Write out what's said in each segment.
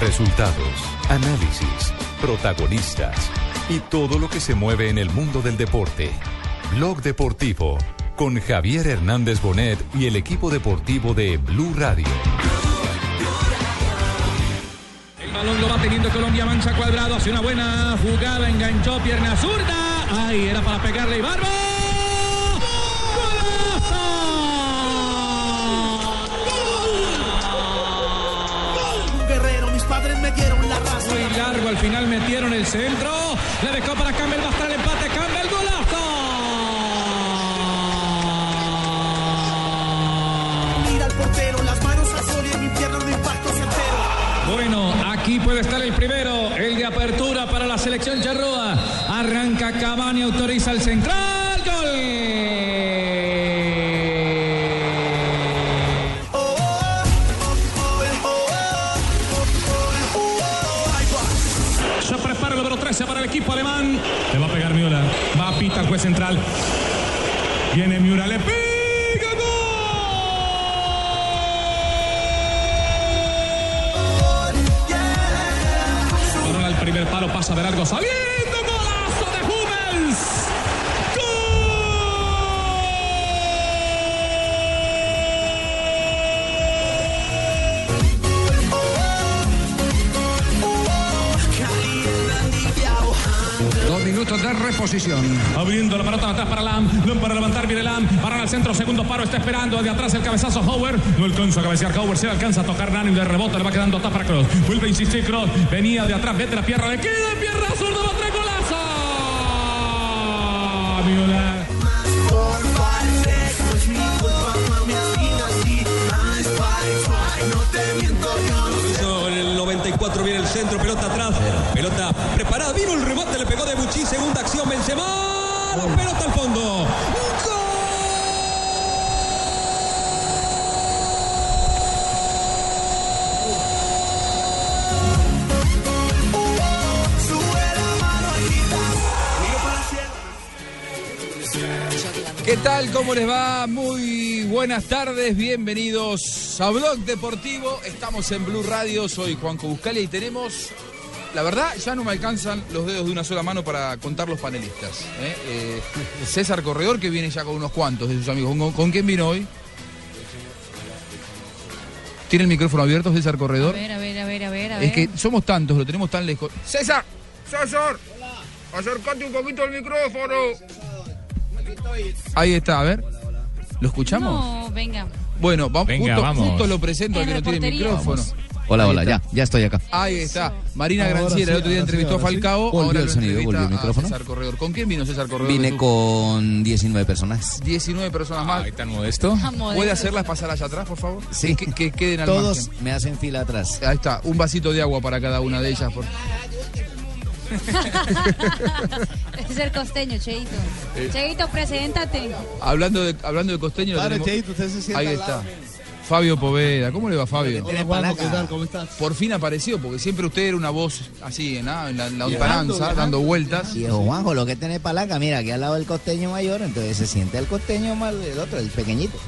Resultados, análisis, protagonistas y todo lo que se mueve en el mundo del deporte. Blog Deportivo con Javier Hernández Bonet y el equipo deportivo de Blue Radio. El balón lo va teniendo Colombia, mancha cuadrado, hace una buena jugada, enganchó pierna zurda. Ay, era para pegarle y barba. Largo, al final metieron el centro. Le dejó para Campbell, va a estar el empate. Campbell, golazo. Mira al portero, las manos al sol y en mi pierna no impacto certero. Bueno, aquí puede estar el primero, el de apertura para la selección Charroa. Arranca Cavani, autoriza el central. Equipo alemán. Le va a pegar Miura. Va a pita juez central. Viene Miura, le pega. Primer palo, pasa de largo, saliendo. De reposición. Abriendo la pelota atrás para Lam. Lam para levantar, viene Lam. Para el centro, segundo paro. Está esperando. De atrás el cabezazo Howard. No alcanza a cabecear Howard. Se alcanza a tocar Nani de rebote. Le va quedando atrás para Cross. Vuelve a insistir Cross. Venía de atrás. Vete la pierna. Le queda pierna zurda. Va a traer golazo. 4, viene el centro, pelota atrás, pelota preparada, vino el rebote, le pegó de Buchi, segunda acción, Benzema, pelota al fondo. ¿Qué tal? ¿Cómo les va? Muy buenas tardes, bienvenidos a Blog Deportivo. Estamos en Blue Radio, soy Juanco Buscalia y tenemos, la verdad, ya no me alcanzan los dedos de una sola mano para contar los panelistas. ¿eh? Eh, César Corredor, que viene ya con unos cuantos de sus amigos. ¿Con, con quién vino hoy? ¿Tiene el micrófono abierto, César A Corredor? ver, a ver, a ver, a ver, a ver. Es que somos tantos, lo tenemos tan lejos. ¡César! ¡César! Acércate un poquito al micrófono. Ahí está, a ver. ¿Lo escuchamos? No, venga. Bueno, vamos, Venga, justo, vamos. justo lo presento al que no tiene micrófono. Hola, Ahí hola, está. ya, ya estoy acá. Ahí está. Marina Ahora Granciera, el sí, otro día ahora sí, entrevistó a. Falcao. Volvió ahora el sonido, volvió el micrófono. César Corredor. ¿Con quién vino César Corredor? Vine con 19 personas. 19 personas más. Ay, tan modesto. Vamos, ¿Puede de- hacerlas pasar allá atrás, por favor? Sí. Que, que queden al Todos margen. me hacen fila atrás. Ahí está, un vasito de agua para cada una de ellas. Por... Es el costeño, Cheito. Eh. Cheito, preséntate. Hablando de, hablando de costeño, lo Padre tenemos- Cheito, usted se sienta Ahí está. Fabio Poveda, ¿cómo le va Fabio? Hola, ¿qué tal? ¿Cómo estás? Por fin apareció, porque siempre usted era una voz así, en la, en la dando vueltas. Viejo Juanjo, lo que tiene palanca, mira, aquí al lado del costeño mayor, entonces se siente el costeño más el otro, el pequeñito.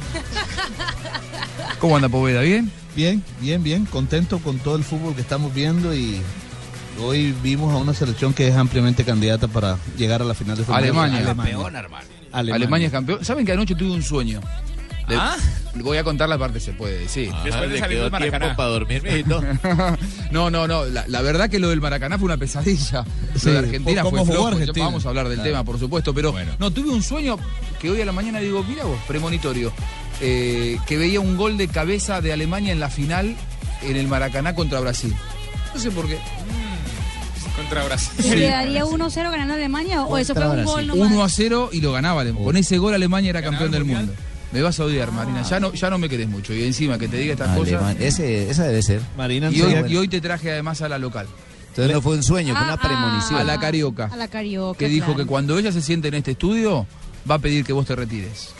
¿Cómo anda Poveda? ¿Bien? Bien, bien, bien. Contento con todo el fútbol que estamos viendo y hoy vimos a una selección que es ampliamente candidata para llegar a la final de fútbol. Alemania. Alemania. Alemania. Alemania. es campeón. ¿Saben que anoche tuve un sueño? Le- Voy a contar la parte, se puede decir. Después de salir del Maracaná. para dormir, mijito. no, no, no. La, la verdad que lo del Maracaná fue una pesadilla. Sí, lo de Argentina fue flojo. Argentina. Vamos a hablar del Claro. tema, por supuesto. Pero Bueno. no, tuve un sueño que hoy a la mañana digo, mira vos, premonitorio. eh, que veía un gol de cabeza de Alemania en la final en el Maracaná contra Brasil. No sé por qué. Contra Brasil. ¿Se quedaría 1-0 ganando Alemania o eso fue un gol Brasil. nomás? 1 a 0 y lo ganaba Alemania. Con ese gol Alemania era campeón del mundo. Me vas a odiar, Marina. Ya no, ya no me querés mucho. Y encima que te diga estas Alemán. cosas. Ese, esa debe ser. Marina Y hoy, y hoy te traje además a la local. Entonces no fue un sueño, fue Ah, una premonición. A la carioca. A la carioca. Que dijo claro. que cuando ella se siente en este estudio, va a pedir que vos te retires.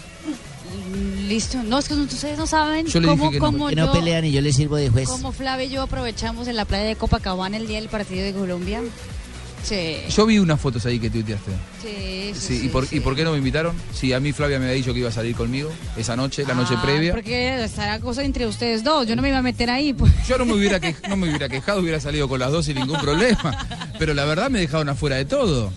Listo. No, es que ustedes no saben Yo cómo, que no. cómo Que no yo, pelean y yo le sirvo de juez. cómo Flavia y yo aprovechamos en la playa de Copacabana el día del partido de Colombia. Sí. Yo vi unas fotos ahí que tuiteaste. Sí, sí, Sí, sí, ¿y, por, sí. ¿Y por qué no me invitaron? Si a mí Flavia me había dicho que iba a salir conmigo esa noche, la noche Ah, previa. Porque estará cosa entre ustedes dos. Yo no me iba a meter ahí. Pues. Yo no me hubiera que- no me hubiera quejado, hubiera salido con las dos sin ningún problema. Pero la verdad me dejaron afuera de todo.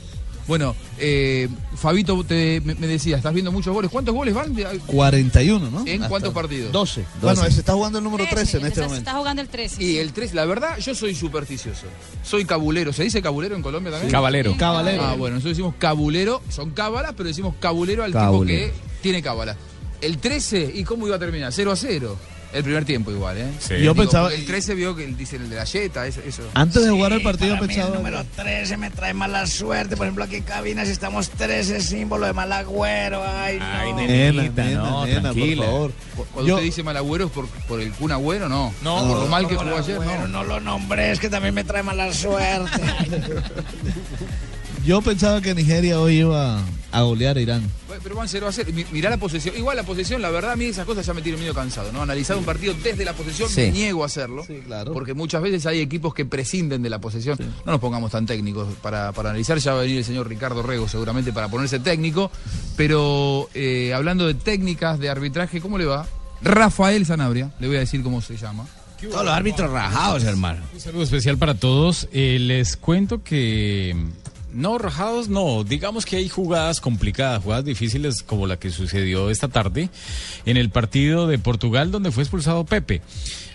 Bueno, eh, Fabito te- me, me decía, estás viendo muchos goles. ¿Cuántos goles van? de- 41, ¿no? ¿En Hasta- cuántos partidos? 12. Bueno, ese está jugando el número 13, 13 en este está, momento. está jugando el 13. Y el 3, la verdad, yo soy supersticioso. Soy cabulero. ¿Se dice cabulero en Colombia también? Cabalero. Caballero. Ah, bueno, nosotros decimos cabulero, son cábalas, pero decimos cabulero al Cabulero. tipo que tiene cábala. El 13, ¿y cómo iba a terminar? 0 a 0. El primer tiempo igual, ¿eh? Sí. Yo Digo, pensaba- El 13 vio que dice el de la yeta, eso. eso. Antes de jugar el partido pensaba. 13 me trae mala suerte. Por ejemplo, aquí en cabina, si estamos 13, símbolo de mal agüero. Ay, no. Ay, Nena, nenita, nena, no, nena, por tranquila. favor. Cu- Cuando Yo- usted dice mal agüero es por, por el Kun Agüero, no. No, por lo mal que Por jugó ayer, no. no lo nombré, es que también me trae mala suerte. Yo pensaba que Nigeria hoy iba a golear a Irán. Pero van 0 a 0. Mi- Mirá la posesión. Igual la posesión, la verdad, a mí esas cosas ya me tienen medio cansado, ¿no? Analizar un partido desde la posesión, Sí. me niego a hacerlo. Sí, claro. Porque muchas veces hay equipos que prescinden de la posesión. No nos pongamos tan técnicos para, para analizar. Ya va a venir el señor Ricardo Rego seguramente para ponerse técnico. Pero eh, hablando de técnicas de arbitraje, ¿cómo le va? Rafael Sanabria, le voy a decir cómo se llama. Todos los árbitros rajados, hermano. Un saludo especial para todos. Eh, les cuento que no rajados, no. Digamos que hay jugadas complicadas, jugadas difíciles como la que sucedió esta tarde en el partido de Portugal donde fue expulsado Pepe.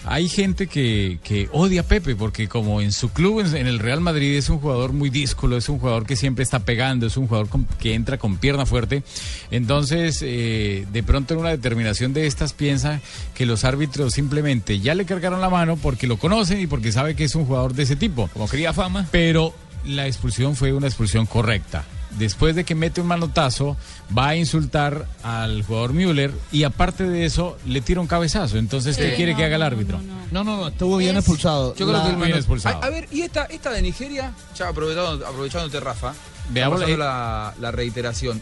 Hay gente que, que odia a Pepe porque como en su club, en, en el Real Madrid, es un jugador muy díscolo, es un jugador que siempre está pegando, es un jugador con- que entra con pierna fuerte. Entonces, eh, de pronto en una determinación de estas piensa que los árbitros simplemente ya le cargaron la mano porque lo conocen y porque sabe que es un jugador de ese tipo. Como quería fama. Pero la expulsión fue una expulsión correcta. Después de que mete un manotazo, va a insultar al jugador Müller y aparte de eso le tira un cabezazo. Entonces, ¿qué quiere no, que haga el no, árbitro? no, no. No, no, no, estuvo bien Es- expulsado. Yo creo La- que el Bien expulsado. A, a ver, y esta, esta de Nigeria, ya aprovechando, aprovechándote, Rafa, Veamos la- la, la reiteración.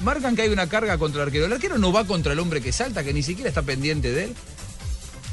Marcan que hay una carga contra el arquero. El arquero no va contra el hombre que salta, que ni siquiera está pendiente de él.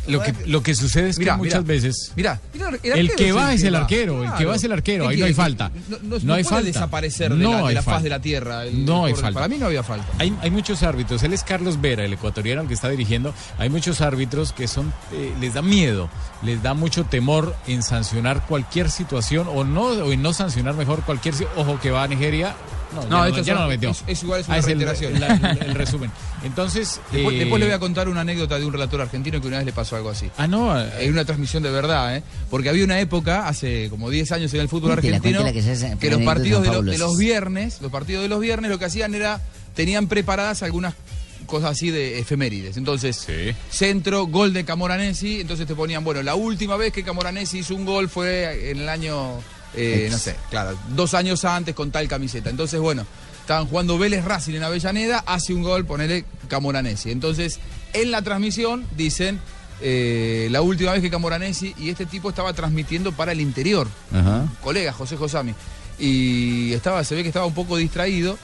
Lo que, lo que sucede es que muchas veces mirá, El que va es el arquero, el que va es el arquero, ahí no hay falta. No, no- No hay puede falta. desaparecer de No la, de la faz de la tierra. el- No hay por- falta. Para mí no había falta. Hay, hay muchos árbitros, él es Carlos Vera, el ecuatoriano que está dirigiendo. Hay muchos árbitros que son, eh, les da miedo, les da mucho temor en sancionar cualquier situación o no, o en no sancionar mejor cualquier. Ojo que va a Nigeria. No, No, ya, esto no, ya son- no lo metió. es- es igual, es Ah, una el- reiteración. la- el, el resumen. Entonces. Después, eh, después le voy a contar una anécdota de un relator argentino que una vez le pasó algo así. Ah, no. eh, En una transmisión de verdad, ¿eh? Porque había una época, hace como 10 años en el fútbol Cuéntela, argentino, cuéntela, que los partidos de, lo- de fabulosas. los viernes, los partidos de los viernes lo que hacían era, tenían preparadas algunas cosas así de efemérides. Entonces, Sí. centro, gol de Camoranesi, entonces te ponían, bueno, la última vez que Camoranesi hizo un gol fue en el año, eh, no sé, claro, dos años antes con tal camiseta. Entonces, bueno, estaban jugando Vélez Racing en Avellaneda, hace un gol, ponele Camoranesi. Entonces, en la transmisión dicen, eh, la última vez que Camoranesi, y este tipo estaba transmitiendo para el interior, Ajá. colega José Josami, y estaba, se ve que estaba un poco distraído.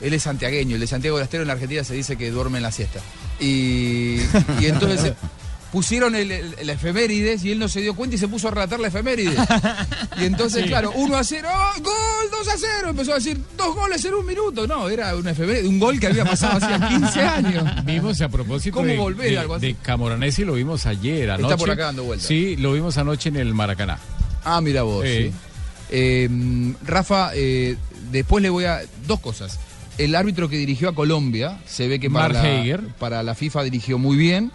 Él es santiagueño, el de Santiago del Estero en la Argentina se dice que duerme en la siesta. Y, y entonces pusieron el, el- el efemérides y él no se dio cuenta y se puso a relatar la efemérides. Y entonces, claro, 1 a 0, ¡oh, gol, 2 a 0. Empezó a decir, dos goles en un minuto. No, era una efeméride, un gol que había pasado hacía 15 años. Vimos a propósito ¿Cómo de, volver de- algo así? de Camoranesi, lo vimos ayer anoche. por acá dando vueltas. Sí, lo vimos anoche en el Maracaná. Ah, mira vos. Sí. Eh, Rafa, eh, después le voy a. Dos cosas. El árbitro que dirigió a Colombia, se ve que para, la, para la FIFA dirigió muy bien,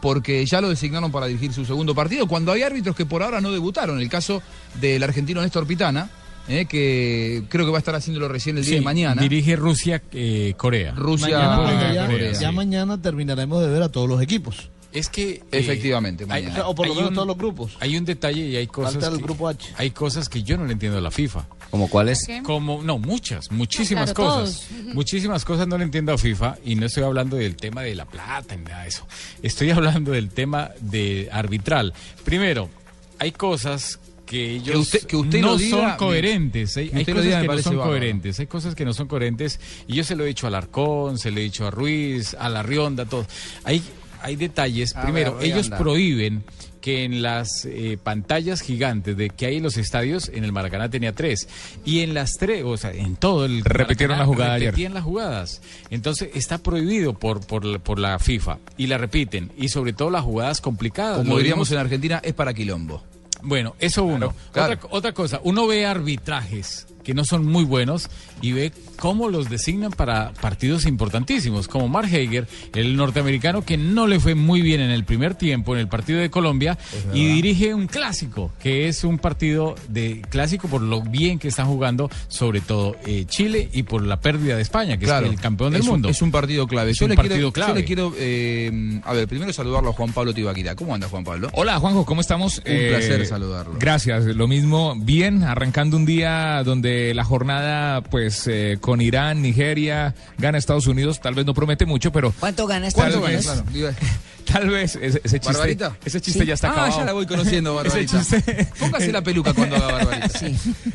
porque ya lo designaron para dirigir su segundo partido, cuando hay árbitros que por ahora no debutaron. El caso del argentino Néstor Pitana, eh, que creo que va a estar haciéndolo recién el día Sí, de mañana. Dirige Rusia, eh, Corea. Rusia, Mañana, Corea, ya, Corea, ya sí. mañana terminaremos de ver a todos los equipos. Es que eh, Efectivamente, hay- mañana. O por lo menos un- todos los grupos. Hay un detalle y hay cosas Falta el que, grupo H. hay cosas que yo no le entiendo a la FIFA. ¿Como cuál es? ¿Qué? Como, no, muchas, muchísimas Claro, cosas. todos. Muchísimas cosas no le entiendo a FIFA y no estoy hablando del tema de la plata ni nada de eso. Estoy hablando del tema de arbitral. Primero, hay cosas que ellos usted- que usted no diga, son coherentes. Hay, cosas diga que no son coherentes. Hay cosas que no son coherentes y yo se lo he dicho a Alarcón, se lo he dicho a Ruiz, a La Rionda, todo. Hay, hay detalles. A Primero, ver, ellos prohíben que en las eh, pantallas gigantes de que hay en los estadios, en el Maracaná tenía tres, y en las tres, o sea, en todo el Repitieron Maracaná la jugada ayer. repetían las jugadas. Entonces está prohibido por, por, la- por la FIFA y la repiten, y sobre todo las jugadas complicadas. Como diríamos en Argentina, es para quilombo. bueno, eso uno. claro. Otra, otra cosa, uno ve arbitrajes que no son muy buenos y ve cómo los designan para partidos importantísimos, como Mark Hager, el norteamericano que no le fue muy bien en el primer tiempo en el partido de Colombia y dirige un clásico, que es un partido de clásico por lo bien que están jugando, sobre todo eh, Chile y por la pérdida de España, que Claro, es el campeón del es un- mundo. es un partido clave. Es yo, un le partido quiero, clave. yo le quiero, eh, a ver, primero saludarlo a Juan Pablo Tibaquira. ¿Cómo anda Juan Pablo? Hola Juanjo, ¿cómo estamos? Eh, Un placer saludarlo. Gracias, lo mismo. Bien, arrancando un día donde la jornada, pues, eh, con Irán, Nigeria, gana Estados Unidos, tal vez no promete mucho, pero ¿Cuánto gana ¿Cuánto Estados? Unidos? Claro, digo, tal vez ese, ese chiste, ¿Barbarita? ese chiste Sí. ya está ah, acabado. ya la voy conociendo, Ese Barbarita. chiste, Póngase la peluca cuando haga Barbarita.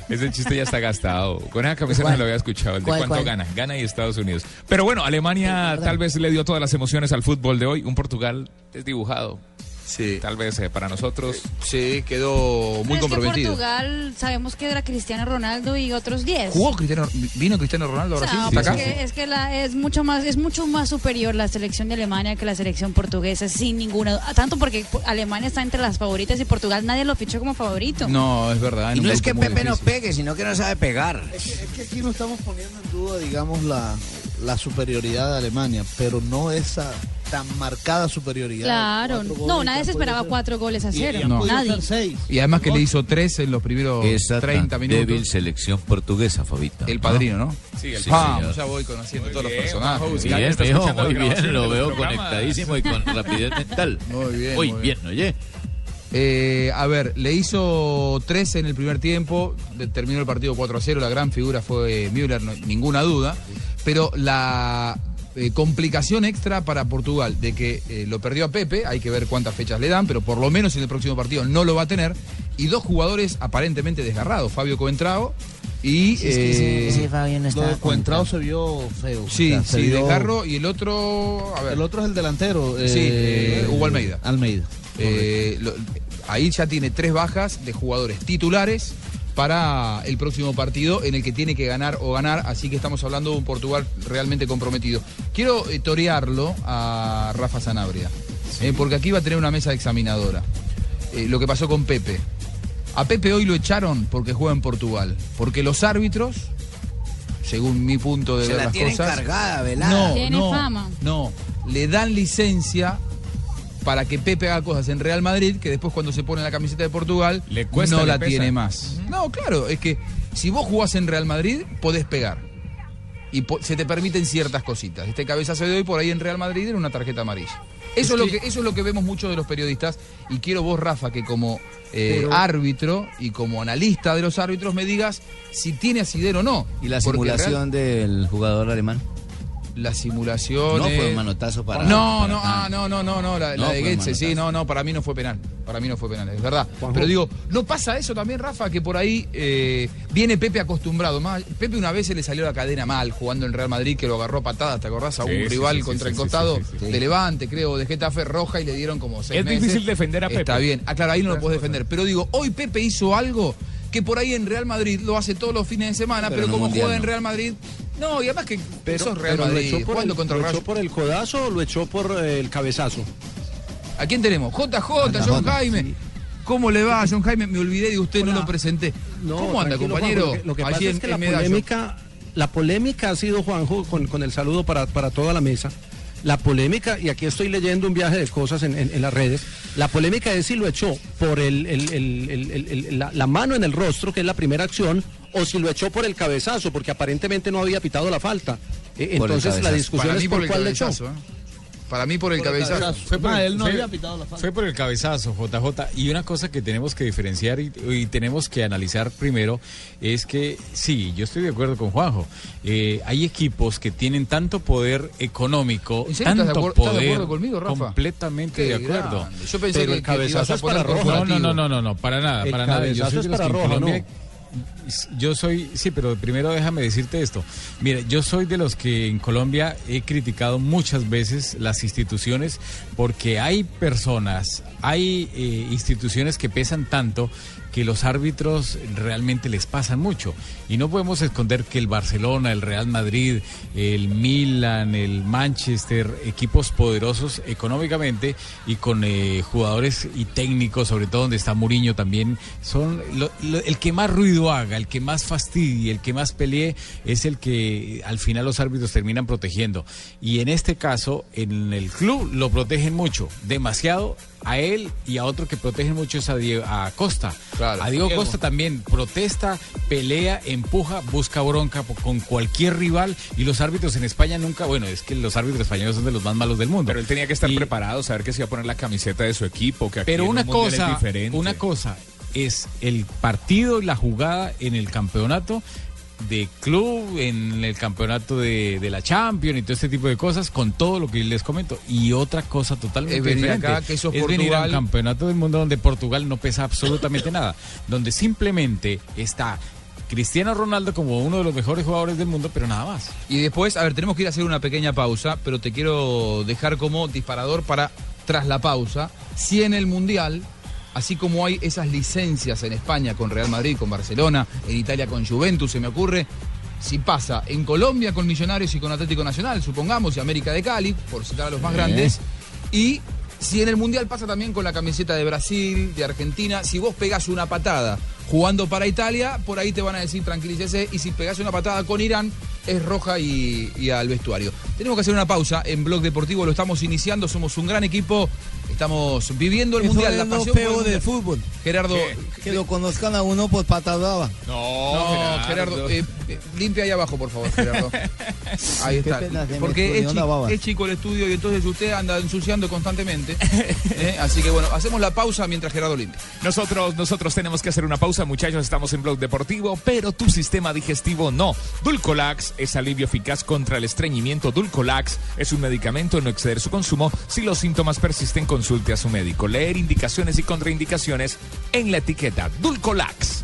ese chiste ya está gastado. Con esa cabeza ¿Cuál? no lo había escuchado. El de ¿Cuál, cuánto cuál? gana. Gana y Estados Unidos. Pero bueno, Alemania tal vez le dio todas las emociones al fútbol de hoy. Un Portugal desdibujado. Sí, Tal vez eh, para nosotros. sí, quedó muy es que comprometido. Portugal sabemos que era Cristiano Ronaldo y otros 10. ¿Jugó Cristiano, vino Cristiano Ronaldo ahora sí? No, ¿Está pues acá? es que, es que la- es mucho más es mucho más superior la selección de Alemania que la selección portuguesa sin ninguna duda. tanto porque po- Alemania está entre las favoritas y Portugal nadie lo fichó como favorito. No, es verdad. Y no es que Pepe no pegue, sino que no sabe pegar. Es que, es que aquí no estamos poniendo en duda, digamos, la, la superioridad de Alemania, pero no esa tan marcada superioridad. Claro, no, nadie se esperaba ser- cuatro goles a y- y cero. No. Nadie. seis. Y además que le hizo tres en los primeros Esa 30 tan minutos. débil selección portuguesa, Fabita. El padrino, ¿no? Sí, el Vamos, señor. ya voy conociendo todos bien, los personajes. Muy bien, escuchando muy bien, lo veo programas. conectadísimo y con rapidez mental. Muy bien, Muy muy bien, oye. Eh, a ver, le hizo 13 en el primer tiempo, terminó el partido 4 a 0, la gran figura fue Müller, no- ninguna duda, pero la eh, complicación extra para Portugal de que eh, lo perdió a Pepe, hay que ver cuántas fechas le dan, pero por lo menos en el próximo partido no lo va a tener, y dos jugadores aparentemente desgarrados, Fabio Coentrao y... Sí, es que ese, eh, Fabio no Lo estaba de Cuentrao se vio feo. sí, O sea, se sí, vio- desgarro, y el otro... A ver, El otro es el delantero. Sí, eh, Hugo Almeida. Almeida. Eh, lo- ahí ya tiene tres bajas de jugadores titulares para el próximo partido en el que tiene que ganar o ganar, así que estamos hablando de un Portugal realmente comprometido. Quiero eh, torearlo a Rafa Sanabria, eh, porque aquí va a tener una mesa examinadora. Eh, lo que pasó con Pepe. A Pepe hoy lo echaron porque juega en Portugal, porque los árbitros, según mi punto de Se ver la las tienen cosas, cargada, velada. no, Tiene no, fama. no. Le dan licencia para que Pepe haga cosas en Real Madrid que después cuando se pone la camiseta de Portugal Le cuesta, no le la pesa. tiene más. No, claro, es que si vos jugás en Real Madrid podés pegar. Y po- se te permiten ciertas cositas. Este cabezazo de hoy por ahí en Real Madrid era una tarjeta amarilla. Eso es, lo que, eso es lo que vemos muchos de los periodistas y quiero vos, Rafa, que como eh, Pero- árbitro y como analista de los árbitros me digas si tiene asidero o no. ¿Y la Porque simulación del jugador alemán? La simulación. No fue un manotazo para. No, para no, ah, no, no, no, no, la, No la de Goetze, sí, no, no, para mí no fue penal. Para mí no fue penal, es verdad. Juanjo. Pero digo, ¿no pasa eso también, Rafa? Que por ahí eh, viene Pepe acostumbrado. Más, Pepe una vez se le salió la cadena mal jugando en Real Madrid, que lo agarró a patadas, ¿te acordás? A un Sí, rival sí, sí, contra sí, el costado sí, sí, sí. de Levante, creo, de Getafe roja y le dieron como seis Es meses. difícil defender a Pepe. Está bien. Ah, claro, ahí no lo puedes defender. Pero digo, hoy Pepe hizo algo que por ahí en Real Madrid lo hace todos los fines de semana, Pero pero, como mundial juega en. Real Madrid. No, y además que Pero, eso es Real pero lo echó por, el, contra lo Rayo. echó por el codazo o lo echó por eh, el cabezazo. ¿A quién tenemos? JJ, John Jaime. ¿Cómo le va, John Jaime? Me olvidé de usted, no lo presenté. No, ¿Cómo anda, compañero? Lo que, pasa es que la polémica, la polémica ha sido, Juanjo, con, con el saludo para, para toda la mesa. La polémica, y aquí estoy leyendo un viaje de cosas en, en- en las redes, la polémica es si lo echó por el, el- el- el- el- el- la, la mano en el rostro, que es la primera acción, o si lo echó por el cabezazo, porque aparentemente no había pitado la falta. Eh, Entonces la cabezazo. discusión Para es por, cuál le echó. cabezazo, ¿eh? Para mí por el cabezazo. Fue por, Ah, el, él no fue- había pitado la falta. fue por el cabezazo, JJ. Y una cosa que tenemos que diferenciar y, y tenemos que analizar primero es que, sí, yo estoy de acuerdo con Juanjo. Eh, hay equipos que tienen tanto poder económico, ¿En serio estás de tanto estás de poder, acuerdo conmigo, Rafa? completamente Qué de acuerdo. grande. Yo pensé Pero que- el cabezazo es para roja. No, no, no, no, no, para nada, El para nada. Yo cabezazo soy es de para roja, Colombia ¿no? Yo soy, sí, pero primero déjame decirte esto. Mira, yo soy de los que en Colombia he criticado muchas veces las instituciones porque hay personas, hay eh, instituciones que pesan tanto que los árbitros realmente les pasan mucho. Y no podemos esconder que el Barcelona, el Real Madrid, el Milan, el Manchester, equipos poderosos económicamente y con eh, jugadores y técnicos, sobre todo donde está Mourinho también, son el que más ruido haga, el que más fastidie, el que más pelee, es el que al final los árbitros terminan protegiendo. Y en este caso, en el club lo protegen mucho, demasiado a él y a otro que protegen mucho es a, Diego, a Costa. a Diego Diego. Costa también protesta, pelea, empuja, busca bronca con cualquier rival y los árbitros en España nunca, bueno, es que los árbitros españoles son de los más malos del mundo. Pero él tenía que estar preparado, saber que se iba a poner la camiseta de su equipo, que aquí Pero en una un cosa, es diferente. una cosa es el partido y la jugada en el campeonato de club, en el campeonato de, de la Champions y todo este tipo de cosas, con todo lo que les comento. Y otra cosa totalmente Es venir diferente. acá, que eso es es venir Portugal. al campeonato del mundo donde Portugal no pesa absolutamente nada, donde simplemente está Cristiano Ronaldo como uno de los mejores jugadores del mundo, pero nada más. Y después, a ver, tenemos que ir a hacer una pequeña pausa, pero te quiero dejar como disparador para, tras la pausa, si en el Mundial, así como hay esas licencias en España con Real Madrid, con Barcelona, en Italia con Juventus, se me ocurre, si pasa en Colombia con Millonarios y con Atlético Nacional, supongamos, y América de Cali, por citar a los más grandes, y si en el Mundial pasa también con la camiseta de Brasil, de Argentina, si vos pegás una patada jugando para Italia, por ahí te van a decir tranquilícese, y si pegás una patada con Irán, es roja y, y al vestuario. Tenemos que hacer una pausa en Blog Deportivo, lo estamos iniciando, somos un gran equipo, estamos viviendo el Eso Mundial, es la pasión feo del fútbol. Gerardo, Que lo conozcan a uno por pata brava. no, Gerardo, eh, eh, limpia ahí abajo, por favor, Gerardo. Ahí Qué está. pena, Porque es, chi- chico el estudio y entonces usted anda ensuciando constantemente. ¿eh? Así que bueno, hacemos la pausa mientras Gerardo limpia. Nosotros, nosotros tenemos que hacer una pausa, muchachos. Estamos en Blog Deportivo, pero tu sistema digestivo no. Dulcolax es alivio eficaz contra el estreñimiento. Dulcolax es un medicamento, no exceder su consumo. Si los síntomas persisten, consulte a su médico. Leer indicaciones y contraindicaciones en la etiqueta. Dulcolax.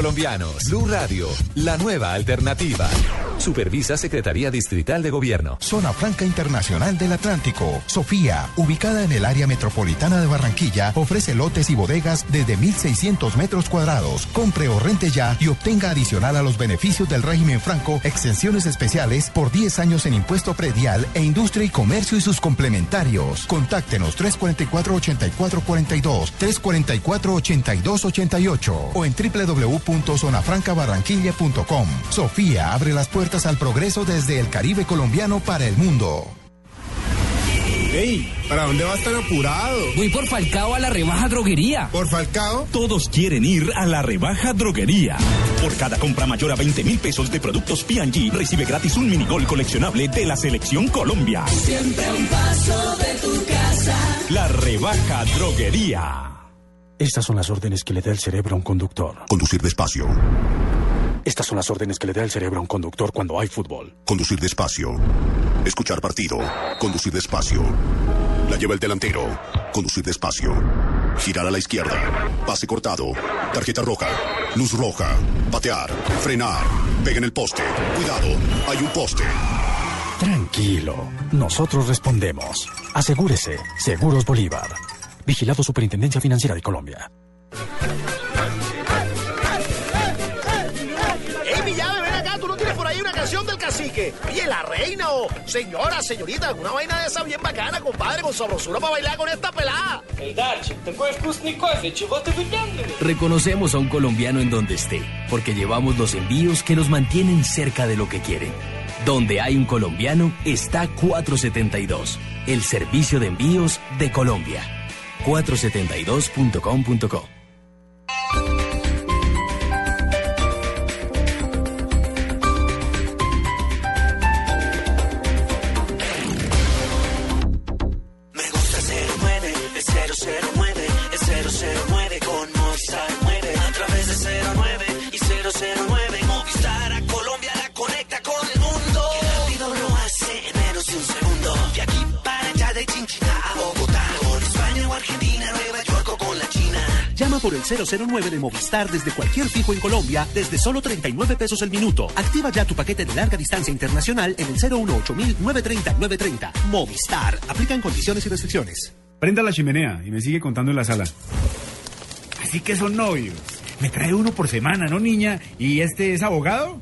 Blue Radio, la nueva alternativa. Supervisa Secretaría Distrital de Gobierno. Zona Franca Internacional del Atlántico. Sofía, ubicada en el área metropolitana de Barranquilla, ofrece lotes y bodegas desde 1.600 metros cuadrados. Compre o rente ya y obtenga adicional a los beneficios del régimen franco exenciones especiales por 10 años en impuesto predial e industria y comercio y sus complementarios. Contáctenos 344-8442, 344-8288 o en www.zonafrancabarranquilla.com. Sofía abre las puertas al progreso desde el Caribe colombiano para el mundo. Ey, ¿para dónde va a estar apurado? Voy por Falcao a la rebaja droguería. ¿Por Falcao? Todos quieren ir a la rebaja droguería. Por cada compra mayor a 20 mil pesos de productos P&G, recibe gratis un minigol coleccionable de la Selección Colombia. Siempre un paso de tu casa. La rebaja droguería. Estas son las órdenes que le da el cerebro a un conductor. Conducir despacio. Estas son las órdenes que le da el cerebro a un conductor cuando hay fútbol. Conducir despacio. Escuchar partido. Conducir despacio. La lleva el delantero. Conducir despacio. Girar a la izquierda. Pase cortado. Tarjeta roja. Luz roja. Patear. Frenar. Pega en el poste. Cuidado. Hay un poste. Tranquilo. Nosotros respondemos. Asegúrese. Seguros Bolívar. Vigilado Superintendencia Financiera de Colombia. ¡Ey, mi llave, ven acá! ¡Tú no tienes por ahí una canción del cacique. Oye, la reina o señora, señorita, alguna vaina de esa bien bacana, compadre, con sabrosura para bailar con esta pelada. Reconocemos a un colombiano en donde esté, porque llevamos los envíos que nos mantienen cerca de lo que quieren. Donde hay un colombiano está 472, el servicio de envíos de Colombia. 472.com.co por el 009 de Movistar desde cualquier fijo en Colombia desde solo 39 pesos el minuto. Activa ya tu paquete de larga distancia internacional en el 018 930 930. Movistar. Aplican condiciones y restricciones. Prenda la chimenea y me sigue contando en la sala. Así que son novios. Me trae uno por semana, ¿no, niña? ¿Y este es abogado?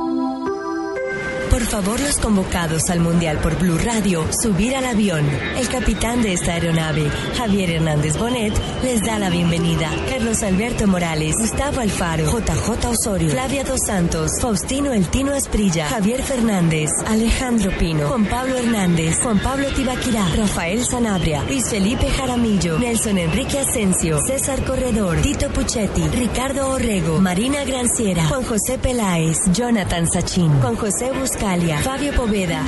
Por favor, los convocados al Mundial por Blue Radio, subir al avión. El capitán de esta aeronave, Javier Hernández Bonet, les da la bienvenida. Carlos Alberto Morales, Gustavo Alfaro, JJ Osorio, Flavia Dos Santos, Faustino El Tino Esprilla, Javier Fernández, Alejandro Pino, Juan Pablo Hernández, Juan Pablo Tibaquirá, Rafael Sanabria, Luis Felipe Jaramillo, Nelson Enrique Asensio, César Corredor, Tito Puchetti, Ricardo Orrego, Marina Granciera, Juan José Peláez, Jonathan Sachin, Juan José Buscalia, Fabio Poveda.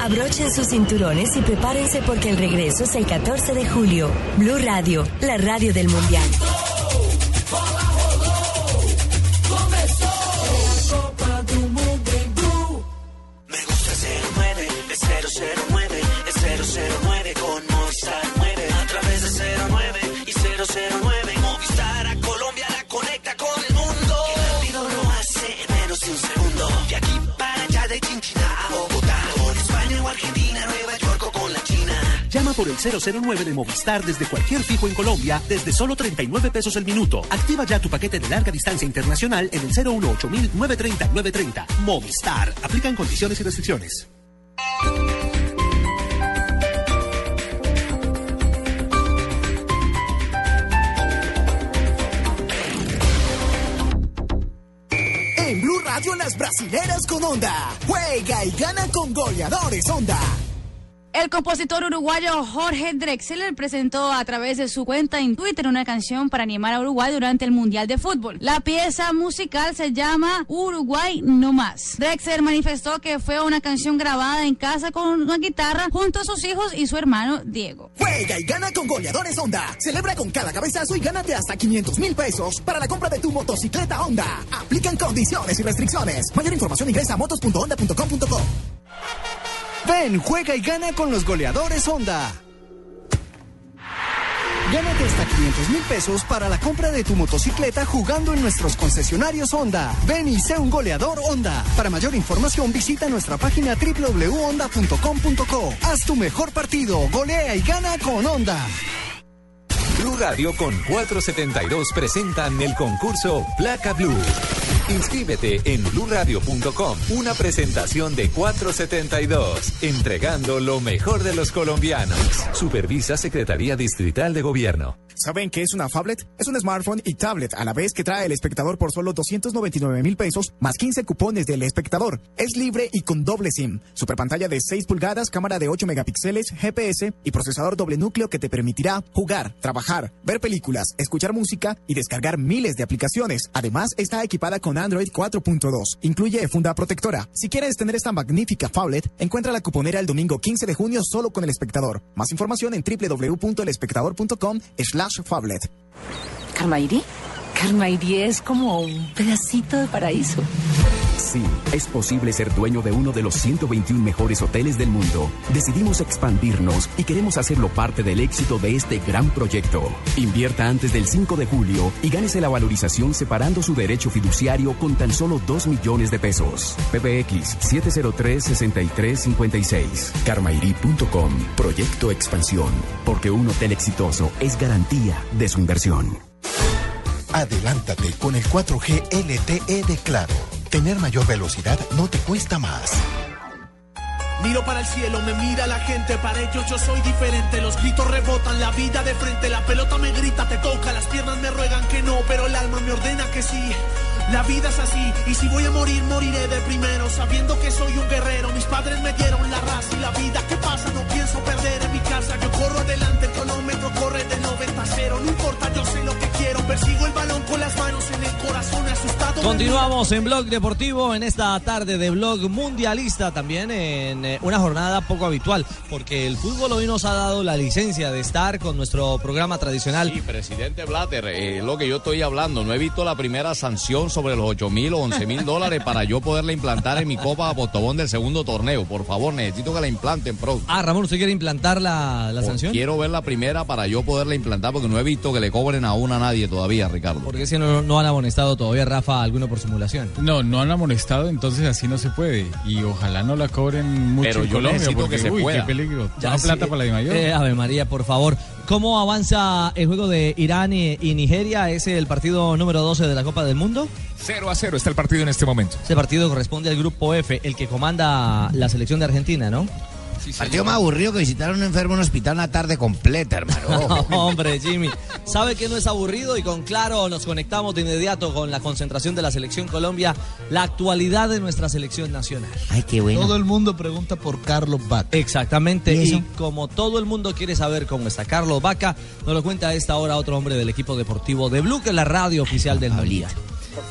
Abrochen sus cinturones y prepárense porque el regreso es el 14 de julio. Blue Radio, la radio del Mundial. El 009 de Movistar desde cualquier fijo en Colombia desde solo 39 pesos el minuto. Activa ya tu paquete de larga distancia internacional en el 018 930 930. Movistar. Aplican condiciones y restricciones. En Blue Radio las brasileras con onda. Juega y gana con goleadores onda. El compositor uruguayo Jorge Drexler presentó a través de su cuenta en Twitter una canción para animar a Uruguay durante el Mundial de Fútbol. La pieza musical se llama Uruguay No Más. Drexler manifestó que fue una canción grabada en casa con una guitarra junto a sus hijos y su hermano Diego. Juega y gana con goleadores Honda. Celebra con cada cabezazo y gánate hasta 500 mil pesos para la compra de tu motocicleta Honda. Aplican condiciones y restricciones. Mayor información ingresa a motos.honda.com.co. Ven, juega y gana con los goleadores Honda. Gánate hasta 500 mil pesos para la compra de tu motocicleta jugando en nuestros concesionarios Honda. Ven y sé un goleador Honda. Para mayor información visita nuestra página www.honda.com.co. Haz tu mejor partido, golea y gana con Honda. Blue Radio con 472 presentan el concurso Placa Blue. Inscríbete en bluradio.com. Una presentación de 472. Entregando lo mejor de los colombianos. Supervisa Secretaría Distrital de Gobierno. ¿Saben qué es una phablet? Es un smartphone y tablet a la vez que trae el espectador por solo 299 mil pesos más 15 cupones del espectador. Es libre y con doble SIM. Super pantalla de 6 pulgadas, cámara de 8 megapíxeles, GPS y procesador doble núcleo que te permitirá jugar, trabajar, ver películas, escuchar música y descargar miles de aplicaciones. Además, está equipada con Android 4.2. Incluye funda protectora. Si quieres tener esta magnífica phablet, encuentra la cuponera el domingo 15 de junio solo con el espectador. Más información en www.elespectador.com phablet. ¿Carmairi? Carmairi es como un pedacito de paraíso. Sí, es posible ser dueño de uno de los 121 mejores hoteles del mundo. Decidimos expandirnos y queremos hacerlo parte del éxito de este gran proyecto. Invierta antes del 5 de julio y gánese la valorización separando su derecho fiduciario con tan solo 2 millones de pesos. PBX 703-6356. Carmairi.com. Proyecto Expansión. Porque un hotel exitoso es garantía de su inversión. Adelántate con el 4G LTE de Claro. Tener mayor velocidad no te cuesta más. Miro para el cielo, me mira la gente, para ellos yo soy diferente. Los gritos rebotan, la vida de frente, la pelota me grita, te toca, las piernas me ruegan que no, pero el alma me ordena que sí. La vida es así, y si voy a morir, moriré de primero, sabiendo que soy un guerrero. Mis padres me dieron la raza y la vida. ¿Qué pasa? No pienso perder en mi casa. Yo corro adelante, el cronómetro corre del 90 a 0. No importa, yo sé. Persigo el balón con las manos en el. Continuamos en Blog Deportivo en esta tarde de Blog Mundialista, también en eh, una jornada poco habitual, porque el fútbol hoy nos ha dado la licencia de estar con nuestro programa tradicional. Sí, presidente Blatter, eh, lo que yo estoy hablando, no he visto la primera sanción sobre los 8 mil o 11 mil dólares para yo poderla implantar en mi Copa Postobón del segundo torneo. Por favor, necesito que la implanten, pro. Ah, Ramón, ¿usted quiere implantar la, la sanción? Quiero ver la primera para yo poderla implantar porque no he visto que le cobren a una a nadie todavía, Ricardo. Porque si no, no han amonestado todavía, Rafa, alguno por simulación. No, no han amonestado, entonces así no se puede. Y ojalá no la cobren mucho Pero en yo Colombia, necesito porque, que se uy, pueda. qué peligro. Ya, sí, plata para la de mayor. eh, Ave María, por favor. ¿Cómo avanza el juego de Irán y, y Nigeria? ¿Es el partido número 12 de la Copa del Mundo? 0 a 0 está el partido en este momento. Ese partido corresponde al grupo F, el que comanda la selección de Argentina, ¿no? Partido más aburrido que visitar a un enfermo en un hospital una tarde completa, hermano. No, hombre, Jimmy. Sabe que no es aburrido y con claro nos conectamos de inmediato con la concentración de la selección Colombia, la actualidad de nuestra selección nacional. Ay, qué bueno. Todo el mundo pregunta por Carlos Vaca. Exactamente. ¿Y como todo el mundo quiere saber cómo está Carlos Vaca, nos lo cuenta a esta hora otro hombre del equipo deportivo de Blue, que es la radio oficial del Molía.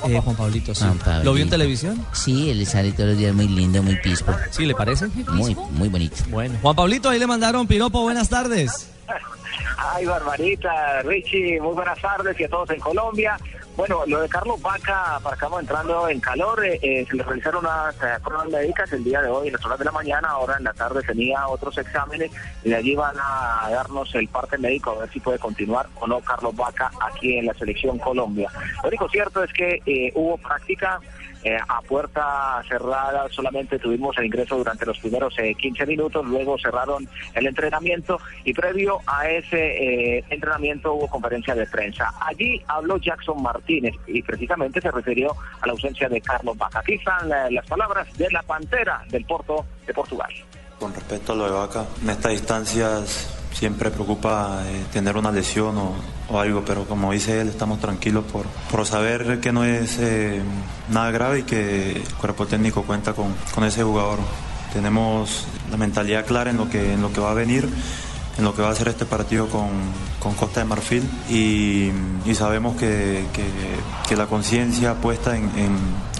Eh, Juan Pablito, sí. Juan Pablito. ¿Lo vio en televisión? Sí, él sale todos los días muy lindo, muy pispo. Sí, ¿le parece? Muy, muy bonito. Bueno. Juan Pablito, ahí le mandaron piropo. Buenas tardes. Ay, Barbarita, Richie, muy buenas tardes y a todos en Colombia. Bueno, lo de Carlos Vaca, para acá vamos entrando en calor, eh, eh, se le realizaron unas eh, pruebas médicas el día de hoy, en las horas de la mañana, ahora en la tarde tenía otros exámenes y de allí van a darnos el parte médico a ver si puede continuar o no Carlos Vaca aquí en la selección Colombia. Lo único cierto es que eh, hubo práctica eh, a puerta cerrada, solamente tuvimos el ingreso durante los primeros eh, 15 minutos, luego cerraron el entrenamiento y previo a ese eh, entrenamiento hubo conferencia de prensa. Allí habló Jackson Martínez y precisamente se refirió a la ausencia de Carlos Vaca. Aquí están eh, las palabras de la Pantera del Porto de Portugal. Con respecto a lo de Vaca, en estas distancias siempre preocupa eh, tener una lesión o, algo, pero como dice él, estamos tranquilos por, por saber que no es eh, nada grave y que el cuerpo técnico cuenta con, con ese jugador. Tenemos la mentalidad clara en lo que, en lo que va a venir, en lo que va a ser este partido con, con Costa de Marfil y, sabemos que, que- la conciencia puesta en,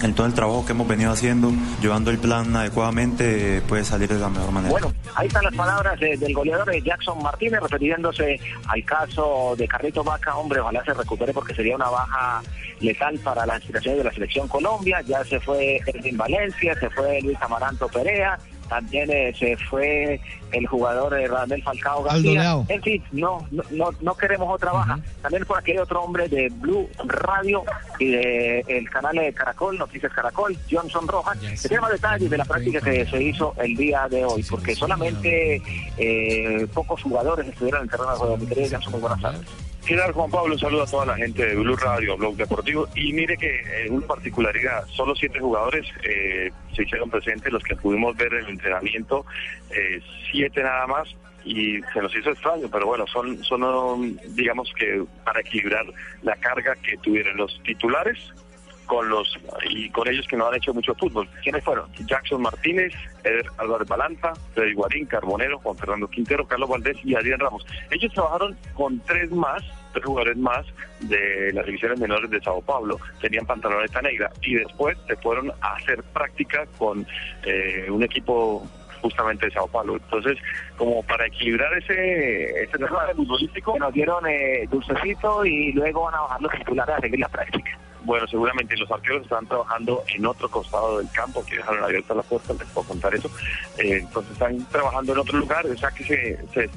en- todo el trabajo que hemos venido haciendo, llevando el plan adecuadamente, eh, puede salir de la mejor manera. Bueno, ahí están las palabras eh, del goleador de Jackson Martínez refiriéndose al caso de Carrito Vaca. Hombre, ojalá se recupere porque sería una baja letal para las aspiraciones de la selección Colombia. Ya se fue Erwin Valencia, se fue Luis Amaranto Perea. También eh, se fue el jugador eh, Radamel Falcao García. En fin, no, no, no, no queremos otra baja. También por aquí hay otro hombre de Blue Radio y de el canal de Caracol, Noticias Caracol, Johnson Rojas, que tiene más detalles de la práctica que se hizo el día de hoy, porque solamente eh, pocos jugadores estuvieron en el terreno de juego. Mi querido Johnson, muy buenas tardes. ¿Qué tal, Juan Pablo? Un saludo a toda la gente de Blue Radio, Blog Deportivo. Y mire que eh, una particularidad, solo siete jugadores eh, se hicieron presentes, los que pudimos ver el entrenamiento, eh, siete nada más, y se nos hizo extraño, pero bueno, son, son um, digamos que para equilibrar la carga que tuvieron los titulares con los y con ellos que no han hecho mucho fútbol. ¿Quiénes fueron? Jackson Martínez, Eder Álvarez Balanta, Freddy Guarín, Carbonero, Juan Fernando Quintero, Carlos Valdés y Adrián Ramos. Ellos trabajaron con tres más, tres jugadores más de las divisiones menores de Sao Paulo. Tenían pantaloneta negra y después se fueron a hacer práctica con eh, un equipo justamente de Sao Paulo. Entonces, como para equilibrar ese, ese tema futbolístico, Nos dieron eh, dulcecito y luego van a bajar los titulares a seguir la práctica. Bueno, seguramente los arqueros están trabajando en otro costado del campo, que dejaron abierta la puerta, les puedo contar eso. Eh, entonces están trabajando en otro lugar, o sea que se, se,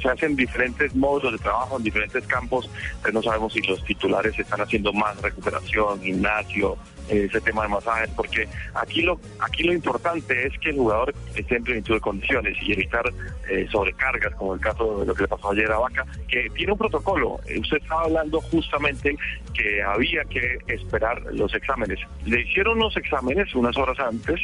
se hacen diferentes modos de trabajo en diferentes campos. Entonces no sabemos si los titulares están haciendo más recuperación, gimnasio, eh, ese tema de masajes, porque aquí lo aquí lo importante es que el jugador esté en plenitud de condiciones y evitar eh, sobrecargas, como el caso de lo que le pasó ayer a Vaca, que tiene un protocolo. Eh, usted estaba hablando justamente que había que esperar los exámenes. Le hicieron los exámenes unas horas antes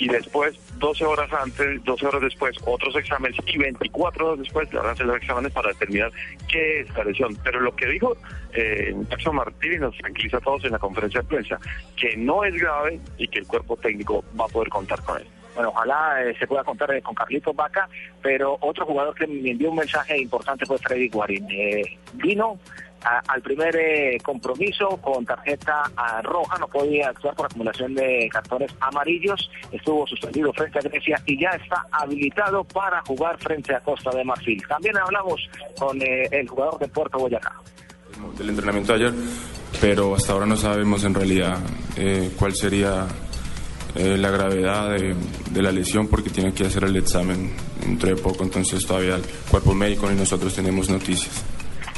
y después, 12 horas antes, 12 horas después, otros exámenes y 24 horas después le van a los exámenes para determinar qué es la lesión. Pero lo que dijo eh, Martínez nos tranquiliza a todos en la conferencia de prensa, que no es grave y que el cuerpo técnico va a poder contar con él. Bueno, ojalá eh, se pueda contar eh, con Carlitos Vaca, pero otro jugador que me envió un mensaje importante fue Freddy Guarín. Eh, vino a- al primer eh, compromiso con tarjeta roja, no podía actuar por acumulación de cartones amarillos, estuvo suspendido frente a Grecia y ya está habilitado para jugar frente a Costa de Marfil. También hablamos con eh, el jugador de Puerto Boyacá. del entrenamiento ayer, pero hasta ahora no sabemos en realidad eh, cuál sería eh, la gravedad de, la lesión porque tiene que hacer el examen dentro de poco, entonces todavía el cuerpo médico y nosotros tenemos noticias.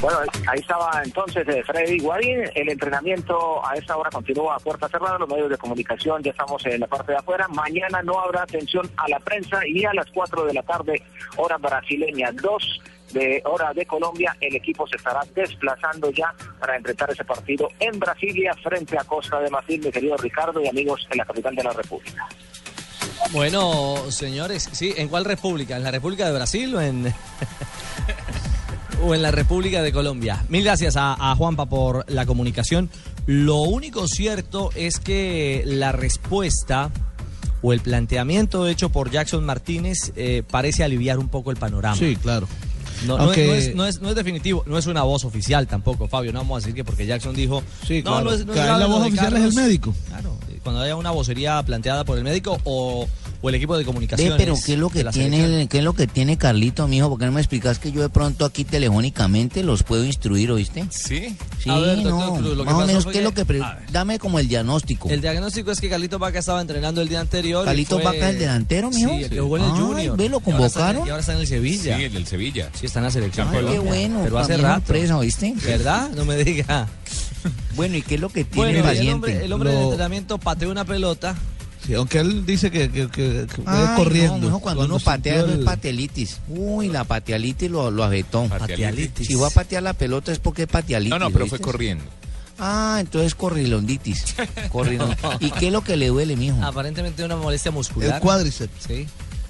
Bueno, ahí estaba entonces eh, Freddy Guarín. El entrenamiento a esta hora continúa a puerta cerrada. Los medios de comunicación ya estamos en la parte de afuera. Mañana no habrá atención a la prensa y a las 4 de la tarde, hora brasileña, 2 de hora de Colombia, el equipo se estará desplazando ya para enfrentar ese partido en Brasilia frente a Costa de Marfil, mi querido Ricardo y amigos en la capital de la República. Bueno, señores, sí, ¿en cuál república? ¿En la República de Brasil o en, o en la República de Colombia? Mil gracias a, a Juanpa por la comunicación. Lo único cierto es que la respuesta o el planteamiento hecho por Jackson Martínez eh, parece aliviar un poco el panorama. Sí, claro. No, no es, no es- no es- no es definitivo, no es una voz oficial tampoco, Fabio. No vamos a decir que porque Jackson dijo. Sí, no, claro. no es, no es grave la voz oficial es el médico. Claro, eh, cuando haya una vocería planteada por el médico o, o el equipo de Ve, comunicaciones. pero ¿qué es lo que tiene, el- qué es lo que tiene Carlito, mijo? ¿Por qué no me explicas que yo de pronto aquí telefónicamente los puedo instruir, oíste? Sí. Sí, A ver, doctor no, Cruz, lo que más o menos qué es lo que pre- dame como el diagnóstico. El diagnóstico es que Carlitos Vaca estaba entrenando el día anterior. y Carlitos fue- Vaca, el delantero, mijo. Sí, el que jugó en el Ay, Junior. ve, lo en- convocaron. Y ahora está en el Sevilla. Sí, el del Sevilla. Sí, está en la selección. Ay, qué bueno, Pero hace rato. sorpresa, ¿oíste? ¿Verdad? No me diga. Bueno, ¿y qué es lo que tiene Bueno, el el hombre, el hombre de entrenamiento pateó una pelota. Sí, aunque él dice que, que, que- que Ay, va corriendo. no, mijo, cuando, uno patea eso es el- patelitis. Uy, la patialitis lo, lo afectó. Patialitis. Si va a patear la pelota es porque es patialitis. No, no, pero fue corriendo. Ah, entonces corrilonditis. Corrilon- ¿Y qué es lo que le duele, mijo? Aparentemente una molestia muscular. El cuádriceps. Sí.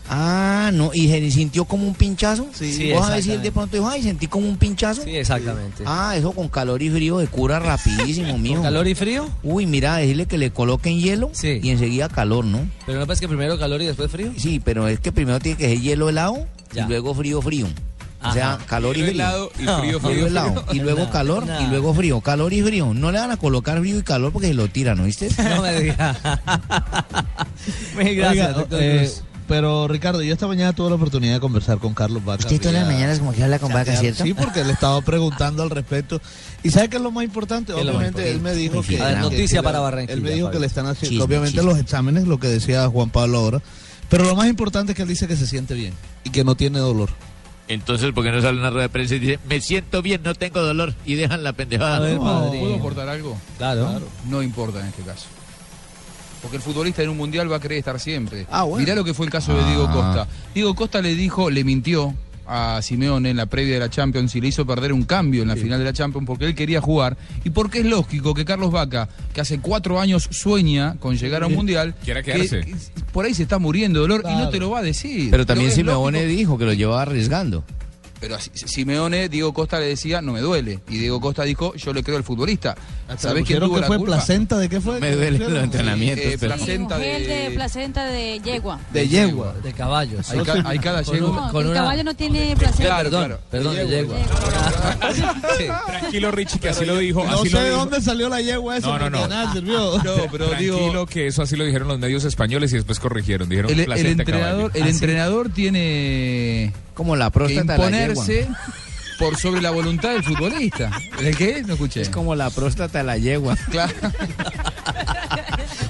Ah, no, ¿y se sintió como un pinchazo? Sí, ¿Vos a exactamente. de pronto dijo, ay, sentí como un pinchazo? Sí, exactamente. Ah, eso con calor y frío se cura rapidísimo, mijo. ¿Con calor y frío? Uy, mira, decirle que le coloquen hielo Sí. y enseguida calor, ¿no? Pero no pasa que primero calor y después frío. Sí, pero es que primero tiene que ser hielo helado Ya. y luego frío frío. O Ajá. sea, calor y frío. helado y frío, Frío helado y luego calor y luego frío, calor y frío. No le van a colocar frío y calor porque se lo tiran, ¿no viste? No me diga. Mil gracias, Oiga, doctor eh, Cruz. Pero Ricardo, yo esta mañana tuve la oportunidad de conversar con Carlos Vaca. Usted todas las mañanas como que habla con vaca, ¿cierto? Sí, porque le estaba preguntando al respecto. ¿Y sabe qué es lo más importante? ¿Qué es lo más Obviamente él me dijo que... A ver, noticia que para la- Barranquilla, Él me dijo que le están haciendo, Chisme, obviamente chisme. los exámenes, lo que decía Juan Pablo ahora. Pero lo más importante es que él dice que se siente bien y que no tiene dolor. Entonces, ¿por qué no sale una rueda de prensa y dice, me siento bien, no tengo dolor? Y dejan la pendejada. A ver, No. ¿Puedo aportar algo? Claro. No importa en este caso. Porque el futbolista en un mundial va a querer estar siempre. Ah, bueno. Mirá lo que fue el caso de Diego Ah. Costa. Diego Costa le dijo, le mintió a Simeone en la previa de la Champions y le hizo perder un cambio en la final de la Champions porque él quería jugar y porque es lógico que Carlos Vaca, que hace cuatro años sueña con llegar a un mundial, Quiera que- quedarse. que por ahí se está muriendo de dolor y no te lo va a decir. Pero también Simeone lógico. dijo que lo llevaba arriesgando. Pero Simeone, Diego Costa le decía, no me duele. Y Diego Costa dijo, yo le creo al futbolista. ¿Sabés quién tuvo que la fue culpa? placenta de qué fue? Me duelen los Sí, entrenamientos. eh, pero- placenta de de... placenta de yegua. De yegua. De caballos. Hay, ca- hay cada yegua. No, con el una- caballo no tiene placenta. Claro, perdón, claro. perdón, de yegua. Tranquilo, Richie, que así lo dijo. No así sé lo de dónde salió la yegua esa. No, no, no. nada sirvió. No, pero Tranquilo digo, que eso así lo dijeron los medios españoles y después corrigieron. Dijeron el, el placenta entrenador, caballo. el entrenador tiene Como la que próstata de la yegua. imponerse por sobre la voluntad del futbolista. ¿El qué? No escuché. Es como la próstata de la yegua. Claro.